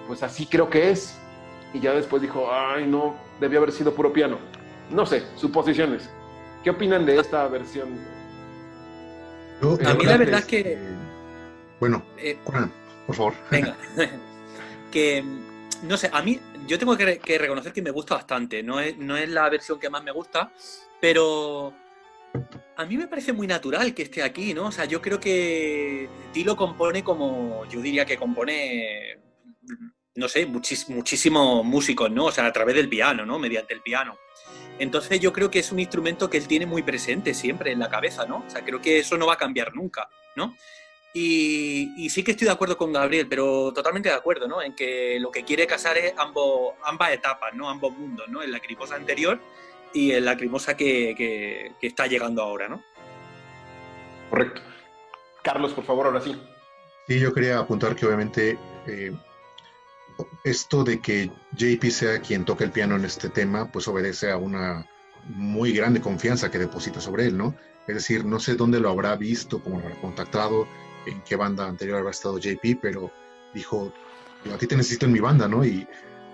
pues así creo que es. Y ya después dijo, ay, no, debió haber sido puro piano. No sé, suposiciones. ¿Qué opinan de esta versión? a mí la verdad es que... Bueno, eh, por favor. Venga. que, no sé, a mí yo tengo que, reconocer que me gusta bastante. No es, no es la versión que más me gusta, pero a mí me parece muy natural que esté aquí, ¿no? O sea, yo creo que Tilo compone como, yo diría que compone, no sé, muchísimos músicos, ¿no? O sea, a través del piano, ¿no? Mediante el piano. Entonces yo creo que es un instrumento que él tiene muy presente siempre en la cabeza, ¿no? O sea, creo que eso no va a cambiar nunca, ¿no? Y, sí que estoy de acuerdo con Gabriel, pero totalmente de acuerdo, ¿no? En que lo que quiere casar es ambos, ambas etapas, ¿no? Ambos mundos, ¿no? En la lacrimosa anterior y en la lacrimosa que, que, está llegando ahora, ¿no? Correcto. Carlos, por favor, ahora sí. Sí, yo quería apuntar que obviamente eh, esto de que JP sea quien toca el piano en este tema, pues obedece a una muy grande confianza que deposita sobre él, ¿no? Es decir, no sé dónde lo habrá visto, cómo lo habrá contactado, en qué banda anterior habrá estado JP, pero dijo, a ti te necesito en mi banda, ¿no? Y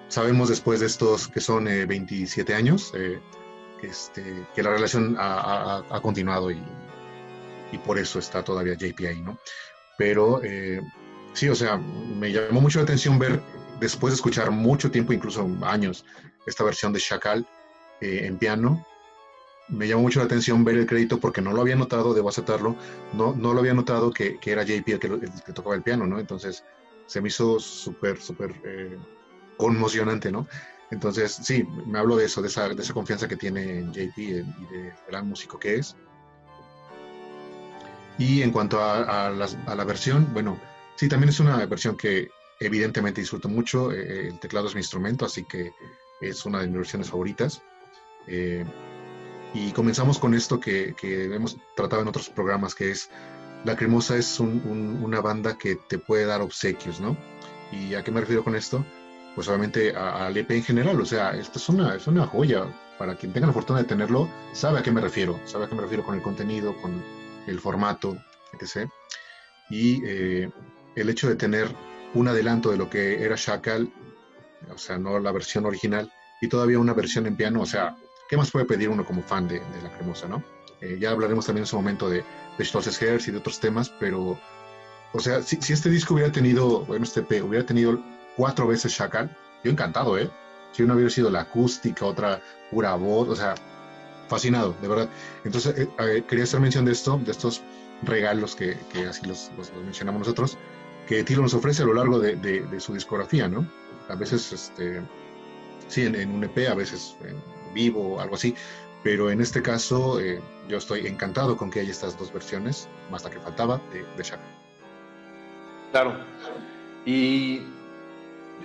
sabemos después de estos que son 27 eh, años, eh, este, que la relación ha, continuado y, por eso está todavía JP ahí, ¿no? Pero eh, sí, o sea, me llamó mucho la atención ver, después de escuchar mucho tiempo, incluso años, esta versión de Chacal en piano, me llamó mucho la atención ver el crédito porque no lo había notado, debo aceptarlo, no, no lo había notado que, que era JP el que, tocaba el piano, ¿no? Entonces se me hizo súper, súper eh, conmocionante, ¿no? Entonces, sí, me hablo de eso, de esa, confianza que tiene en JP y de gran músico que es. Y en cuanto a, la versión, bueno, sí, también es una versión que evidentemente disfruto mucho. Eh, el teclado es mi instrumento, así que es una de mis versiones favoritas. Eh, y comenzamos con esto que, hemos tratado en otros programas, que es La Cremosa es una banda que te puede dar obsequios, ¿no? ¿Y a qué me refiero con esto? Pues obviamente al EP en general, o sea, esto es una, es una joya. Para quien tenga la fortuna de tenerlo, sabe a qué me refiero, sabe a qué me refiero con el contenido, con el formato, etc. Y eh, el hecho de tener un adelanto de lo que era Shackle, o sea, no la versión original, y todavía una versión en piano, o sea, ¿qué más puede pedir uno como fan de, La Cremosa, no? Eh, ya hablaremos también en su momento de, de Stolz's y de otros temas, pero, o sea, si, este disco hubiera tenido, bueno, este P, hubiera tenido cuatro veces Shakal, yo encantado, ¿eh? Si uno hubiera sido la acústica, otra pura voz, o sea, fascinado, de verdad. Entonces, eh, quería hacer mención de esto, de estos regalos que, que así los, mencionamos nosotros, que Tilo nos ofrece a lo largo de, de, su discografía, ¿no? A veces, este, sí, en, un EP, a veces en, vivo o algo así. Pero en este caso, eh, yo estoy encantado con que haya estas dos versiones, más la que faltaba, de, de Claro. Y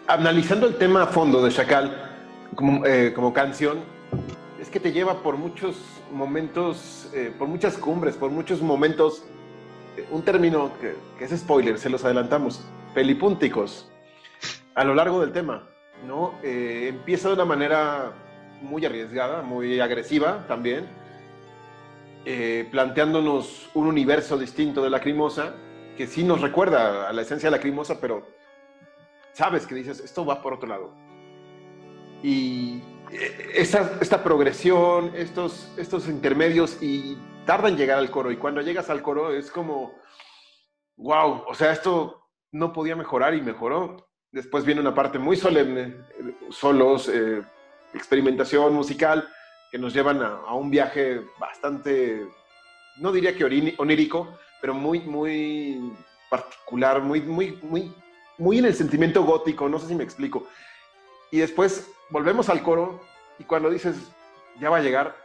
analizando el tema a fondo de Chacal como, eh, como canción, es que te lleva por muchos momentos, eh, por muchas cumbres, por muchos momentos, un término que, que, es spoiler, se los adelantamos, pelipúnticos, a lo largo del tema, ¿no? empieza de una manera muy arriesgada, muy agresiva también, eh, planteándonos un universo distinto de la Lacrimosa, que sí nos recuerda a la esencia de la Lacrimosa, pero sabes que dices, esto va por otro lado. Y eh, esta, esta progresión, estos, estos intermedios, y tarda en llegar al coro, y cuando llegas al coro es como wow, o sea, esto no podía mejorar y mejoró. Después viene una parte muy solemne, solos, eh, experimentación musical, que nos llevan a, un viaje bastante, no diría que onírico, pero muy, muy particular, muy, muy, muy, muy en el sentimiento gótico, no sé si me explico. Y después volvemos al coro y cuando dices, ya va a llegar,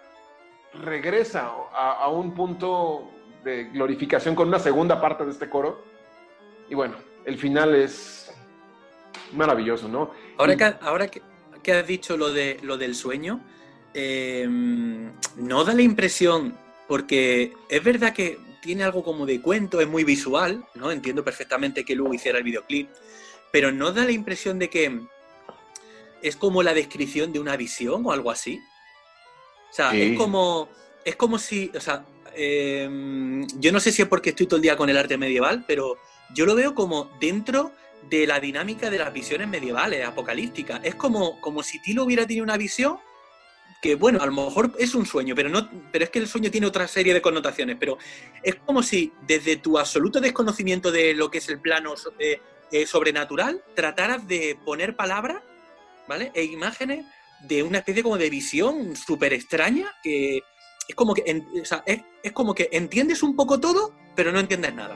regresa a, un punto de glorificación con una segunda parte de este coro. Y bueno, el final es maravilloso, ¿no? Ahora, que, ahora que, has dicho lo, de, lo del sueño, em, no da la impresión, porque es verdad que tiene algo como de cuento, es muy visual, ¿no? Entiendo perfectamente que luego hiciera el videoclip, pero no da la impresión de que es como la descripción de una visión o algo así. O sea, es como. Es como si. O sea, em, yo no sé si es porque estoy todo el día con el arte medieval, pero yo lo veo como dentro de la dinámica de las visiones medievales, apocalípticas. Es como, como si Tilo hubiera tenido una visión que, bueno, a lo mejor es un sueño, pero, no, pero es que el sueño tiene otra serie de connotaciones. Pero es como si desde tu absoluto desconocimiento de lo que es el plano eh, eh, sobrenatural, trataras de poner palabras, ¿vale? E imágenes de una especie como de visión súper extraña que es como que, es, como que entiendes un poco todo, pero no entiendes nada.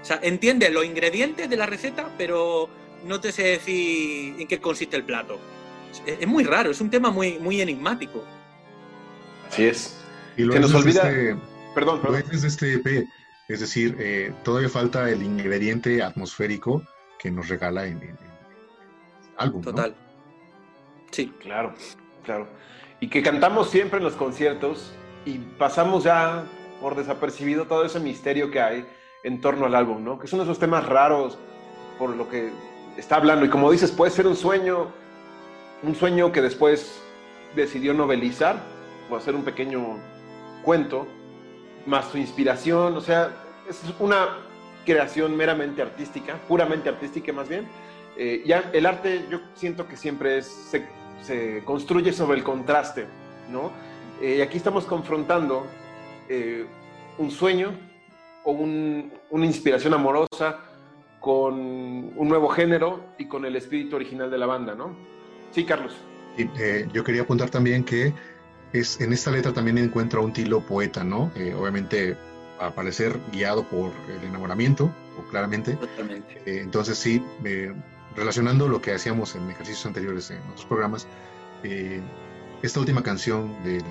O sea, entiendes los ingredientes de la receta, pero no te sé decir en qué consiste el plato. Es, muy raro, es un tema muy, muy enigmático. Así es. Y lo nos olvida. Este, perdón, perdón. Lo de este EP. Es decir, eh, todavía falta el ingrediente atmosférico que nos regala en, el álbum. Total. Sí. Claro, claro. Y que cantamos siempre en los conciertos y pasamos ya por desapercibido todo ese misterio que hay en torno al álbum, ¿no? Que son esos temas raros por lo que está hablando. Y como dices, puede ser un sueño, un sueño que después decidió novelizar o hacer un pequeño cuento, más su inspiración, o sea, es una creación meramente artística, puramente artística más bien. Eh, ya el arte yo siento que siempre es, se construye sobre el contraste, ¿no? Eh, y aquí estamos confrontando eh, un sueño o una inspiración amorosa con un nuevo género y con el espíritu original de la banda, ¿no? Sí, Carlos. Eh, yo quería apuntar también que es, en esta letra también encuentra un tilo poeta, ¿no? obviamente, a parecer guiado por el enamoramiento, o claramente. Totalmente. entonces, sí, relacionando lo que hacíamos en ejercicios anteriores en otros programas, eh, esta última canción del,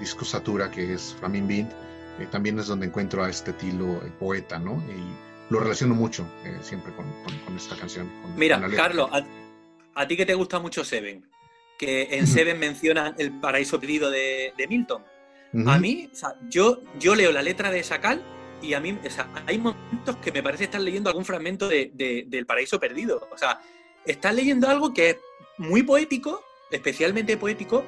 disco Satura, que es Bind, eh, también es donde encuentro a este estilo poeta, ¿no? Y lo relaciono mucho eh, siempre con, esta canción. Mira, Carlos, a, ti que te gusta mucho Seven, que en Seven menciona el paraíso perdido de, Milton. A mí, o sea, yo, yo leo la letra de Sacal y a mí, hay momentos que me parece estar leyendo algún fragmento de, del paraíso perdido. O sea, estás leyendo algo que es muy poético, especialmente poético,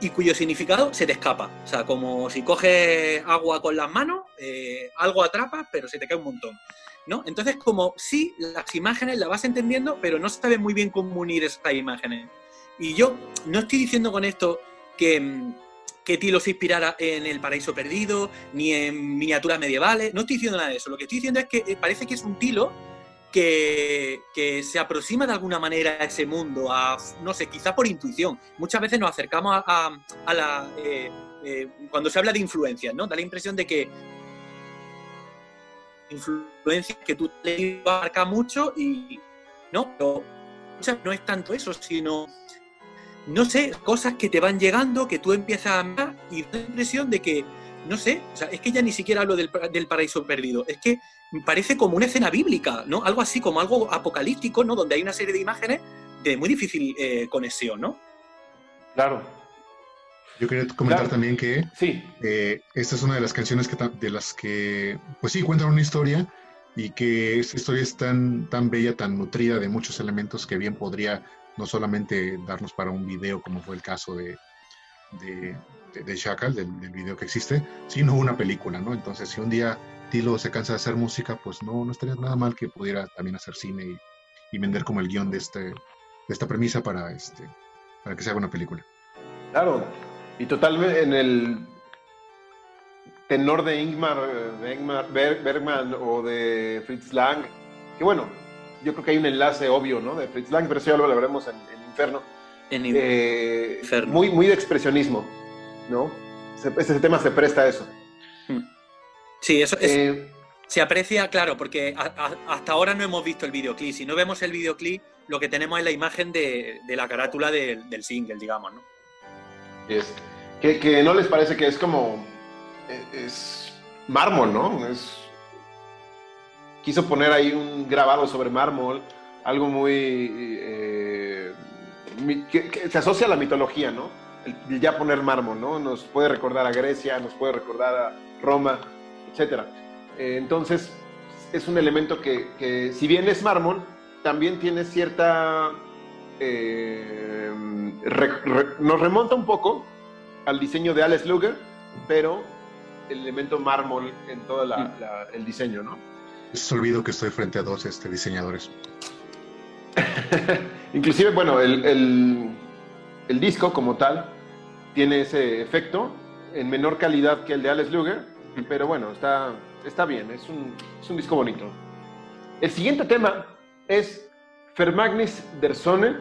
y cuyo significado se te escapa. O sea, como si coges agua con las manos, eh, algo atrapas, pero se te cae un montón. ¿No? Entonces, como sí, las imágenes las vas entendiendo, pero no sabes muy bien cómo unir esas imágenes. Y yo no estoy diciendo con esto que mm, que Tilo se inspirara en El Paraíso Perdido, ni en miniaturas medievales. No estoy diciendo nada de eso. Lo que estoy diciendo es que eh, parece que es un Tilo que, se aproxima de alguna manera a ese mundo, a, no sé, quizá por intuición. Muchas veces nos acercamos a, la... Eh, eh, cuando se habla de influencias, ¿no? Da la impresión de que influencias que tú te abarca mucho y... No, pero no es tanto eso, sino no sé, cosas que te van llegando, que tú empiezas a amar y da la impresión de que, no sé, o sea, es que ya ni siquiera hablo del, paraíso perdido, es que parece como una escena bíblica, ¿no? Algo así, como algo apocalíptico, ¿no? Donde hay una serie de imágenes de muy difícil eh, conexión, ¿no? Claro. Yo quería comentar también que sí. Eh, esta es una de las canciones que de las que, pues sí, cuentan una historia y que esta historia es tan, tan bella, tan nutrida de muchos elementos que bien podría no solamente darnos para un video como fue el caso de, de, de, del, video que existe, sino una película, ¿no? Entonces, si un día Tilo se cansa de hacer música, pues no, no estaría nada mal que pudiera también hacer cine y, vender como el guion de, este, de esta premisa para, este, para que se haga una película. Claro, y totalmente en el... tenor de Ingmar, Bergman o de Fritz Lang, que bueno, yo creo que hay un enlace obvio, ¿no? De Fritz Lang, pero eso ya lo veremos en, Inferno. En eh, Inferno. Muy, muy de expresionismo, ¿no? Ese, tema se presta a eso. Hmm. Sí, eso es, eh, se aprecia, claro, porque hasta ahora no hemos visto el videoclip. Si no vemos el videoclip, lo que tenemos es la imagen de, la carátula del single, digamos, ¿no? Que, no les parece que es como. E, es, mármol, ¿no? Es, quiso poner ahí un grabado sobre mármol, algo muy. Eh, que, se asocia a la mitología, ¿no? El, ya poner mármol, ¿no? Nos puede recordar a Grecia, nos puede recordar a Roma, etc. Eh, entonces, es un elemento que, si bien es mármol, también tiene cierta. Eh, nos remonta un poco al diseño de Alex Luger, pero el elemento mármol en todo mm. el diseño, ¿no? Es olvido que estoy frente a dos este, diseñadores. Inclusive, bueno, el, disco como tal tiene ese efecto en menor calidad que el de Alex Luger, mm. pero bueno, está, está bien, es un, es un disco bonito. El siguiente tema es Fermagnis der Sonne,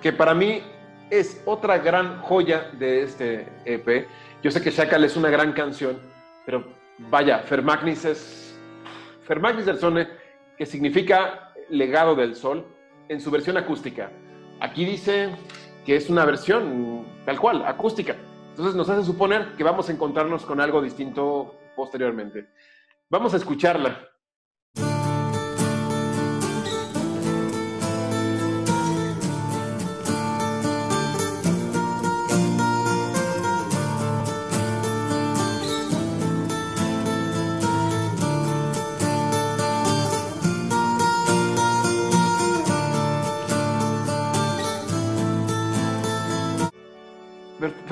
que para mí es otra gran joya de este EP. Yo sé que Shackle es una gran canción, pero vaya, Fermagnis es. Fermagnis del Sone, que significa legado del sol, en su versión acústica. Aquí dice que es una versión tal cual, acústica. Entonces nos hace suponer que vamos a encontrarnos con algo distinto posteriormente. Vamos a escucharla.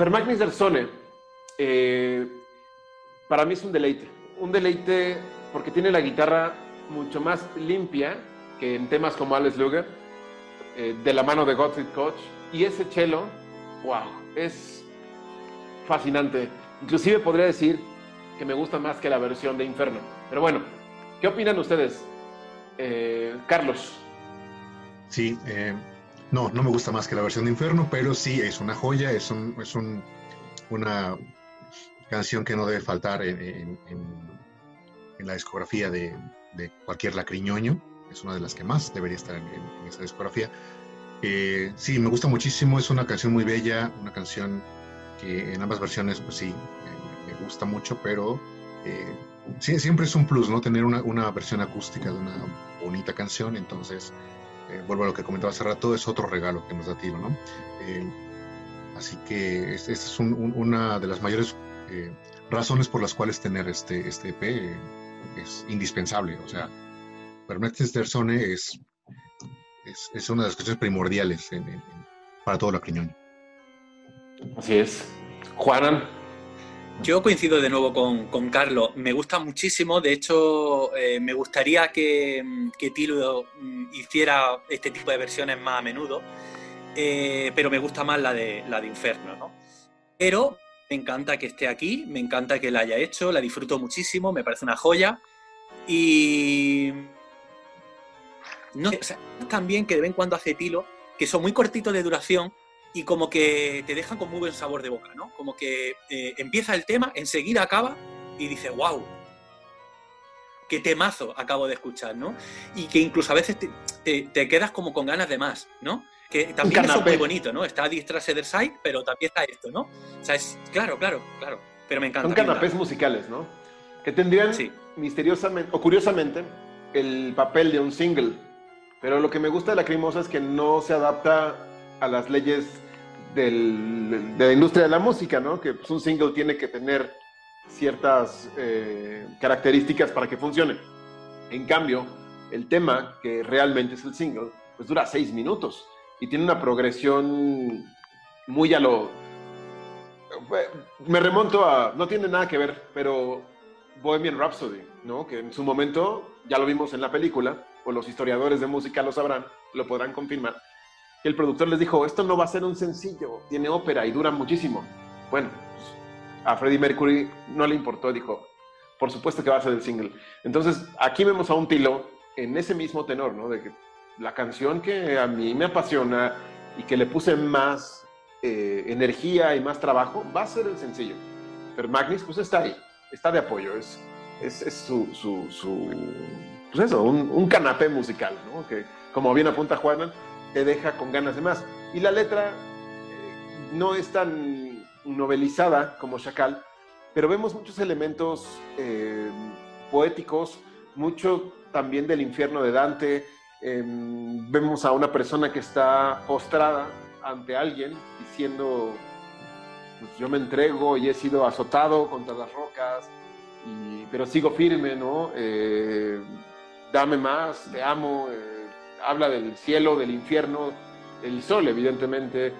Fermagnis del eh, para mí es un deleite. Un deleite porque tiene la guitarra mucho más limpia que en temas como Alex Luger, eh, de la mano de Gottfried Koch. Y ese cello, wow, es fascinante. Inclusive podría decir que me gusta más que la versión de Inferno. Pero bueno, ¿qué opinan ustedes? Eh, Carlos. Sí, no, no me gusta más que la versión de Inferno, pero sí es una joya, es, es una canción que no debe faltar en, la discografía de, cualquier lacriñoño. Es una de las que más debería estar en, esa discografía. Eh, sí, me gusta muchísimo, es una canción muy bella, una canción que en ambas versiones, pues sí, me, gusta mucho, pero eh, siempre es un plus, ¿no? Tener una, una versión acústica de una bonita canción, entonces eh, vuelvo a lo que comentaba hace rato, es otro regalo que nos da Tiro, ¿no? Eh, así que esta es una de las mayores eh, razones por las cuales tener este, este EP es indispensable. O sea, Permetes der Zone es, es, una de las cuestiones primordiales para todo la Criñón. Así es. Juanan, yo coincido de nuevo con, Carlos. Me gusta muchísimo. De hecho, eh, me gustaría que, que Tilo mm, hiciera este tipo de versiones más a menudo. Eh, pero me gusta más la de, la de Inferno, ¿no? Pero me encanta que esté aquí, me encanta que la haya hecho, la disfruto muchísimo, me parece una joya. Y. No o sea, también que de vez en cuando hace Tilo, que son muy cortitos de duración, y como que te dejan con muy buen sabor de boca, ¿no? Como que eh, empieza el tema, enseguida acaba y dices, wow, qué temazo acabo de escuchar, ¿no? Y que incluso a veces te, quedas como con ganas de más, ¿no? Que también es muy bonito, ¿no? Está Distrase del Side, pero también está esto, ¿no? O sea, es, claro, claro, claro, pero me encanta. Son canapés musicales, ¿no? Que tendrían misteriosamente o curiosamente el papel de un single, pero lo que me gusta de la Crimosa es que no se adapta a las leyes de la industria de la música, ¿no? Que pues, un single tiene que tener ciertas eh, características para que funcione. En cambio, el tema, que realmente es el single, pues dura seis minutos y tiene una progresión muy a lo... Me remonto a... No tiene nada que ver, pero Bohemian Rhapsody, ¿no? Que en su momento, ya lo vimos en la película, o los historiadores de música lo sabrán, lo podrán confirmar, el productor les dijo, esto no va a ser un sencillo, tiene ópera y dura muchísimo. Bueno, pues, a Freddie Mercury no le importó, dijo, por supuesto que va a ser el single. Entonces, aquí vemos a un Tilo en ese mismo tenor, ¿no? De que la canción que a mí me apasiona y que le puse más eh, energía y más trabajo, va a ser el sencillo. Pero Magnus, pues está ahí, está de apoyo, es, es, su, su, pues eso, un, canapé musical, ¿no? Que, como bien apunta Juan, te deja con ganas de más. Y la letra eh, no es tan novelizada como Chacal, pero vemos muchos elementos eh, poéticos, mucho también del infierno de Dante. Em, vemos a una persona que está postrada ante alguien diciendo, pues yo me entrego y he sido azotado contra las rocas, pero sigo firme, ¿no? Eh, dame más, te amo. Habla del cielo, del infierno, el sol, evidentemente,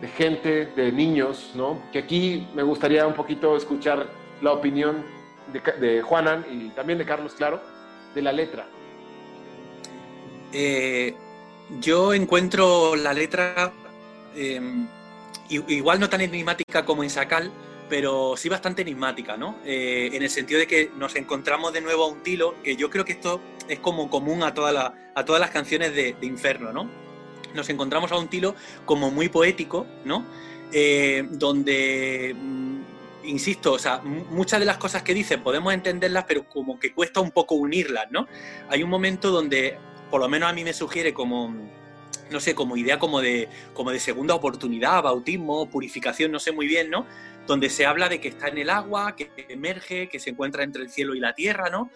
de gente, de niños, ¿no? Que aquí me gustaría un poquito escuchar la opinión de, Juanan y también de Carlos, claro, de la letra. Eh, yo encuentro la letra em, igual no tan enigmática como en Sacal, pero sí bastante enigmática, ¿no? Eh, en el sentido de que nos encontramos de nuevo a un tilo, que yo creo que esto es como común a, a todas las canciones de, Inferno, ¿no? Nos encontramos a un tilo como muy poético, ¿no? Eh, donde, mm, insisto, o sea, muchas de las cosas que dice podemos entenderlas, pero como que cuesta un poco unirlas, ¿no? Hay un momento donde, por lo menos a mí me sugiere como no sé, como idea como de, como de segunda oportunidad, bautismo, purificación, no sé muy bien, ¿no? Donde se habla de que está en el agua, que emerge, que se encuentra entre el cielo y la tierra, ¿no?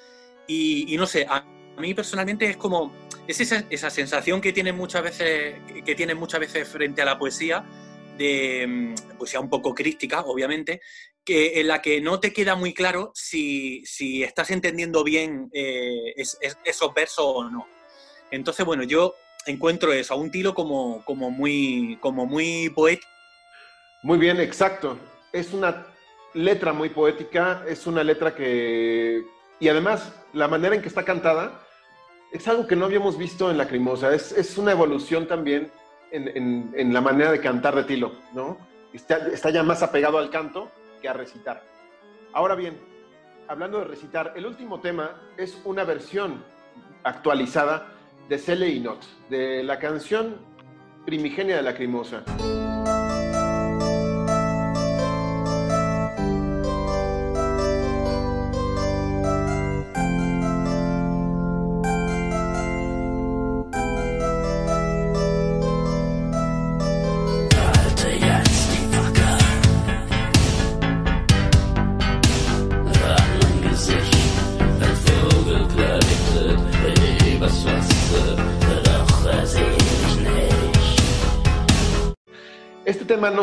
Y, no sé, a mí personalmente es como, es esa, sensación que tiene muchas veces, que tiene muchas veces frente a la poesía, de mm, poesía un poco crítica, obviamente, que, en la que no te queda muy claro si, estás entendiendo bien eh, esos versos o no. Entonces, bueno, yo encuentro eso, a un tilo como, como, muy, como muy poético. Muy bien, exacto es una letra muy poética, es una letra que... Y además, la manera en que está cantada es algo que no habíamos visto en Lacrimosa, es, es una evolución también en, la manera de cantar de Tilo, ¿no? Está, está ya más apegado al canto que a recitar. Ahora bien, hablando de recitar, el último tema es una versión actualizada de Cele y Not, de la canción primigenia de Lacrimosa.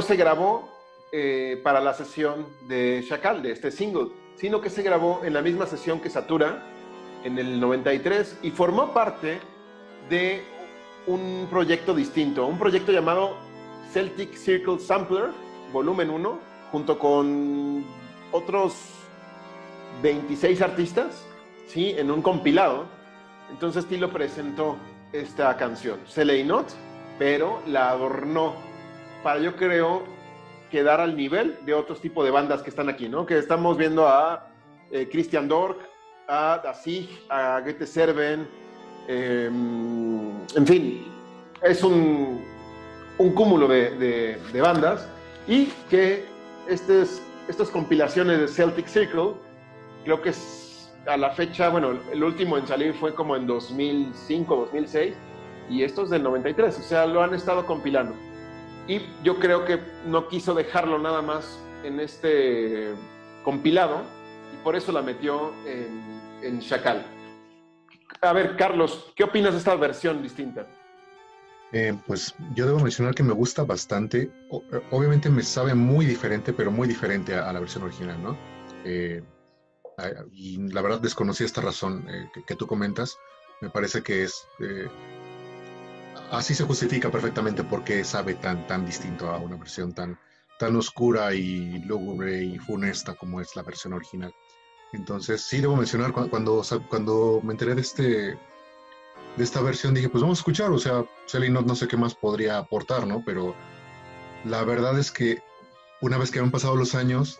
Se grabó eh, para la sesión de Chacal, de este single, sino que se grabó en la misma sesión que Satura en el 93 y formó parte de un proyecto distinto, un proyecto llamado Celtic Circle Sampler, volumen 1, junto con otros 26 artistas, ¿sí? en un compilado. Entonces Tilo presentó esta canción, Se Not, pero la adornó para yo creo quedar al nivel de otros tipos de bandas que están aquí, ¿no? Que estamos viendo a eh, Christian Dork, a Dazig, a Goethe Serven, em, en fin, es un, un cúmulo de, de, bandas y que estes, estas compilaciones de Celtic Circle, creo que es a la fecha, bueno, el último en salir fue como en 2005, 2006 y esto es del 93, o sea, lo han estado compilando. Y yo creo que no quiso dejarlo nada más en este compilado y por eso la metió en, en Chacal. A ver, Carlos, ¿qué opinas de esta versión distinta? Eh, pues yo debo mencionar que me gusta bastante. obviamente me sabe muy diferente, pero muy diferente a, la versión original, ¿no? Eh, y la verdad desconocí esta razón eh, que, tú comentas. Me parece que es así se justifica perfectamente porque sabe tan, tan distinto a una versión tan, tan oscura y lúgubre y funesta como es la versión original. Entonces, sí debo mencionar, cuando, cuando me enteré de, este, de esta versión, dije, pues vamos a escuchar, o sea, Selly no, no sé qué más podría aportar, ¿no? Pero la verdad es que una vez que han pasado los años,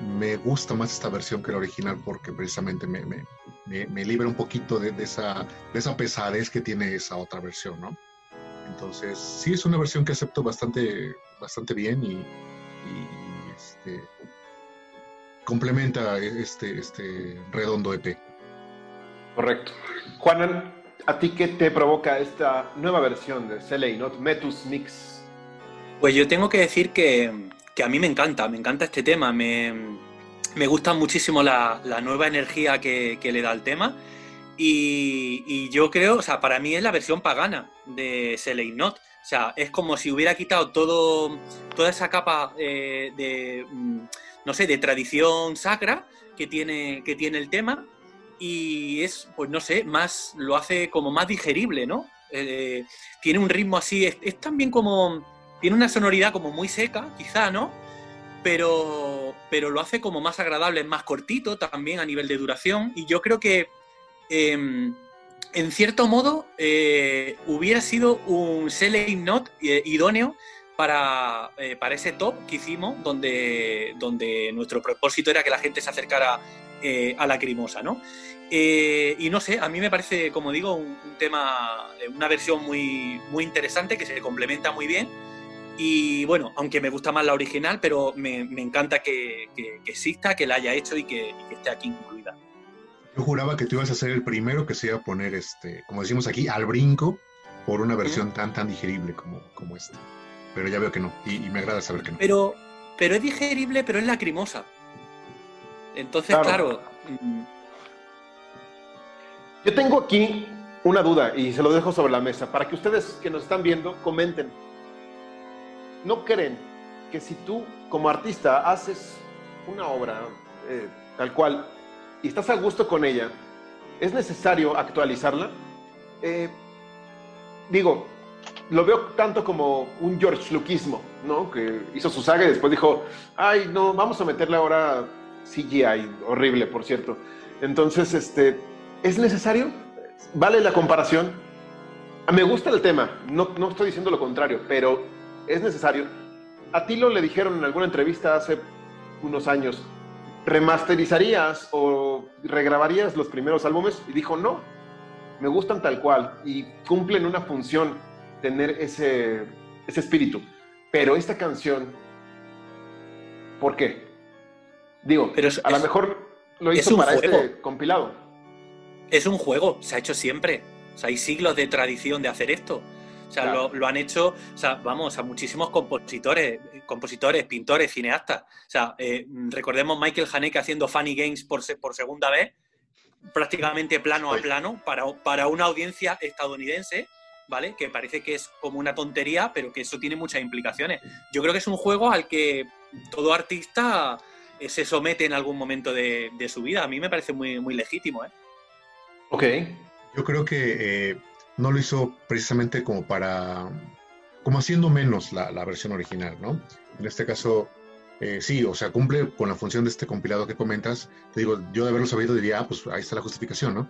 me gusta más esta versión que la original porque precisamente me, me, me, libera un poquito de, esa, de esa pesadez que tiene esa otra versión, ¿no? Entonces, sí es una versión que acepto bastante, bastante bien y, este, complementa este, este redondo EP. Correcto. Juanan, ¿a ti qué te provoca esta nueva versión de CLA, Not Metus Mix? Pues yo tengo que decir que, que a mí me encanta, me encanta este tema, me, me gusta muchísimo la, la nueva energía que, que, le da al tema y, y, yo creo, o sea, para mí es la versión pagana de Seley Not. O sea, es como si hubiera quitado todo, toda esa capa eh, de, mm, no sé, de tradición sacra que tiene, que tiene el tema y es, pues no sé, más, lo hace como más digerible, ¿no? Eh, tiene un ritmo así, es, es también como tiene una sonoridad como muy seca, quizá, ¿no? Pero, pero lo hace como más agradable, más cortito también a nivel de duración. Y yo creo que, em, en cierto modo, eh, hubiera sido un selling not eh, idóneo para, eh, para, ese top que hicimos, donde, donde nuestro propósito era que la gente se acercara a la crimosa, ¿no? y no sé, a mí me parece, como digo, un, tema, una versión muy, muy interesante que se complementa muy bien y bueno, aunque me gusta más la original, pero me, encanta que, exista, que la haya hecho y que, esté aquí incluida. Yo juraba que tú ibas a ser el primero que se iba a poner, este, como decimos aquí, al brinco por una versión tan, tan digerible como, como esta. Pero ya veo que no, y, me agrada saber que no. Pero, pero es digerible, pero es lacrimosa. Entonces, claro. Yo tengo aquí una duda y se lo dejo sobre la mesa para que ustedes que nos están viendo comenten no creen que si tú como artista haces una obra eh, tal cual y estás a gusto con ella, es necesario actualizarla? Eh, digo, lo veo tanto como un George Lucasmo, ¿no? Que hizo su saga y después dijo, ay, no, vamos a meterle ahora CGI, horrible, por cierto. Entonces, este, ¿es necesario? ¿Vale la comparación? Me gusta el tema, no, no estoy diciendo lo contrario, pero es necesario. A Tilo le dijeron en alguna entrevista hace unos años, ¿remasterizarías o regrabarías los primeros álbumes? Y dijo, no, me gustan tal cual y cumplen una función tener ese, ese espíritu. Pero esta canción, ¿por qué? Digo, Pero a lo mejor lo hizo para este compilado. Es un juego, se ha hecho siempre. O sea, hay siglos de tradición de hacer esto. O sea, lo, han hecho, o sea, vamos, a muchísimos compositores, compositores, pintores, cineastas. O sea, eh, recordemos Michael Haneke haciendo Funny Games por, por segunda vez, prácticamente plano a plano, para, para una audiencia estadounidense, ¿vale? Que parece que es como una tontería, pero que eso tiene muchas implicaciones. Yo creo que es un juego al que todo artista eh, se somete en algún momento de, su vida. A mí me parece muy, muy legítimo, ¿eh? Ok. Yo creo que eh, no lo hizo precisamente como para, como haciendo menos la, versión original, ¿no? En este caso, eh, sí, o sea, cumple con la función de este compilado que comentas. Te digo, yo de haberlo sabido diría, ah, pues ahí está la justificación, ¿no?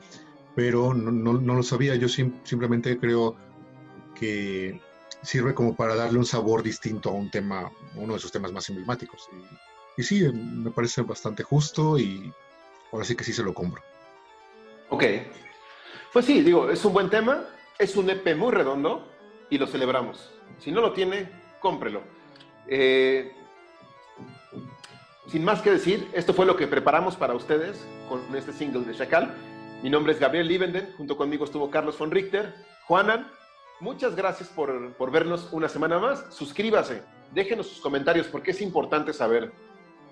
Pero no, no, lo sabía, yo simplemente creo que sirve como para darle un sabor distinto a un tema, uno de sus temas más emblemáticos. Y, y sí, me parece bastante justo y ahora sí que sí se lo compro. Ok. Pues sí, digo, es un buen tema. Es un EP muy redondo y lo celebramos. Si no lo tiene, cómprelo. Eh, sin más que decir, esto fue lo que preparamos para ustedes con este single de Chacal. Mi nombre es Gabriel Liebenden, junto conmigo estuvo Carlos von Richter. Juanan, muchas gracias por, por vernos una semana más. Suscríbase, déjenos sus comentarios porque es importante saber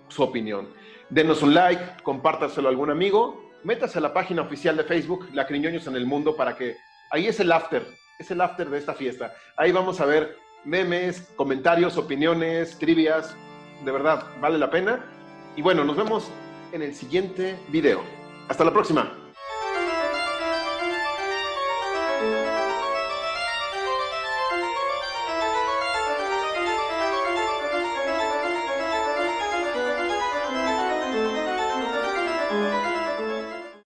su opinión. Denos un like, compártaselo a algún amigo, métase a la página oficial de Facebook, La Criñoños en el Mundo, para que ahí es el after, es el after de esta fiesta. Ahí vamos a ver memes, comentarios, opiniones, trivias. De verdad, vale la pena. Y bueno, nos vemos en el siguiente video. Hasta la próxima.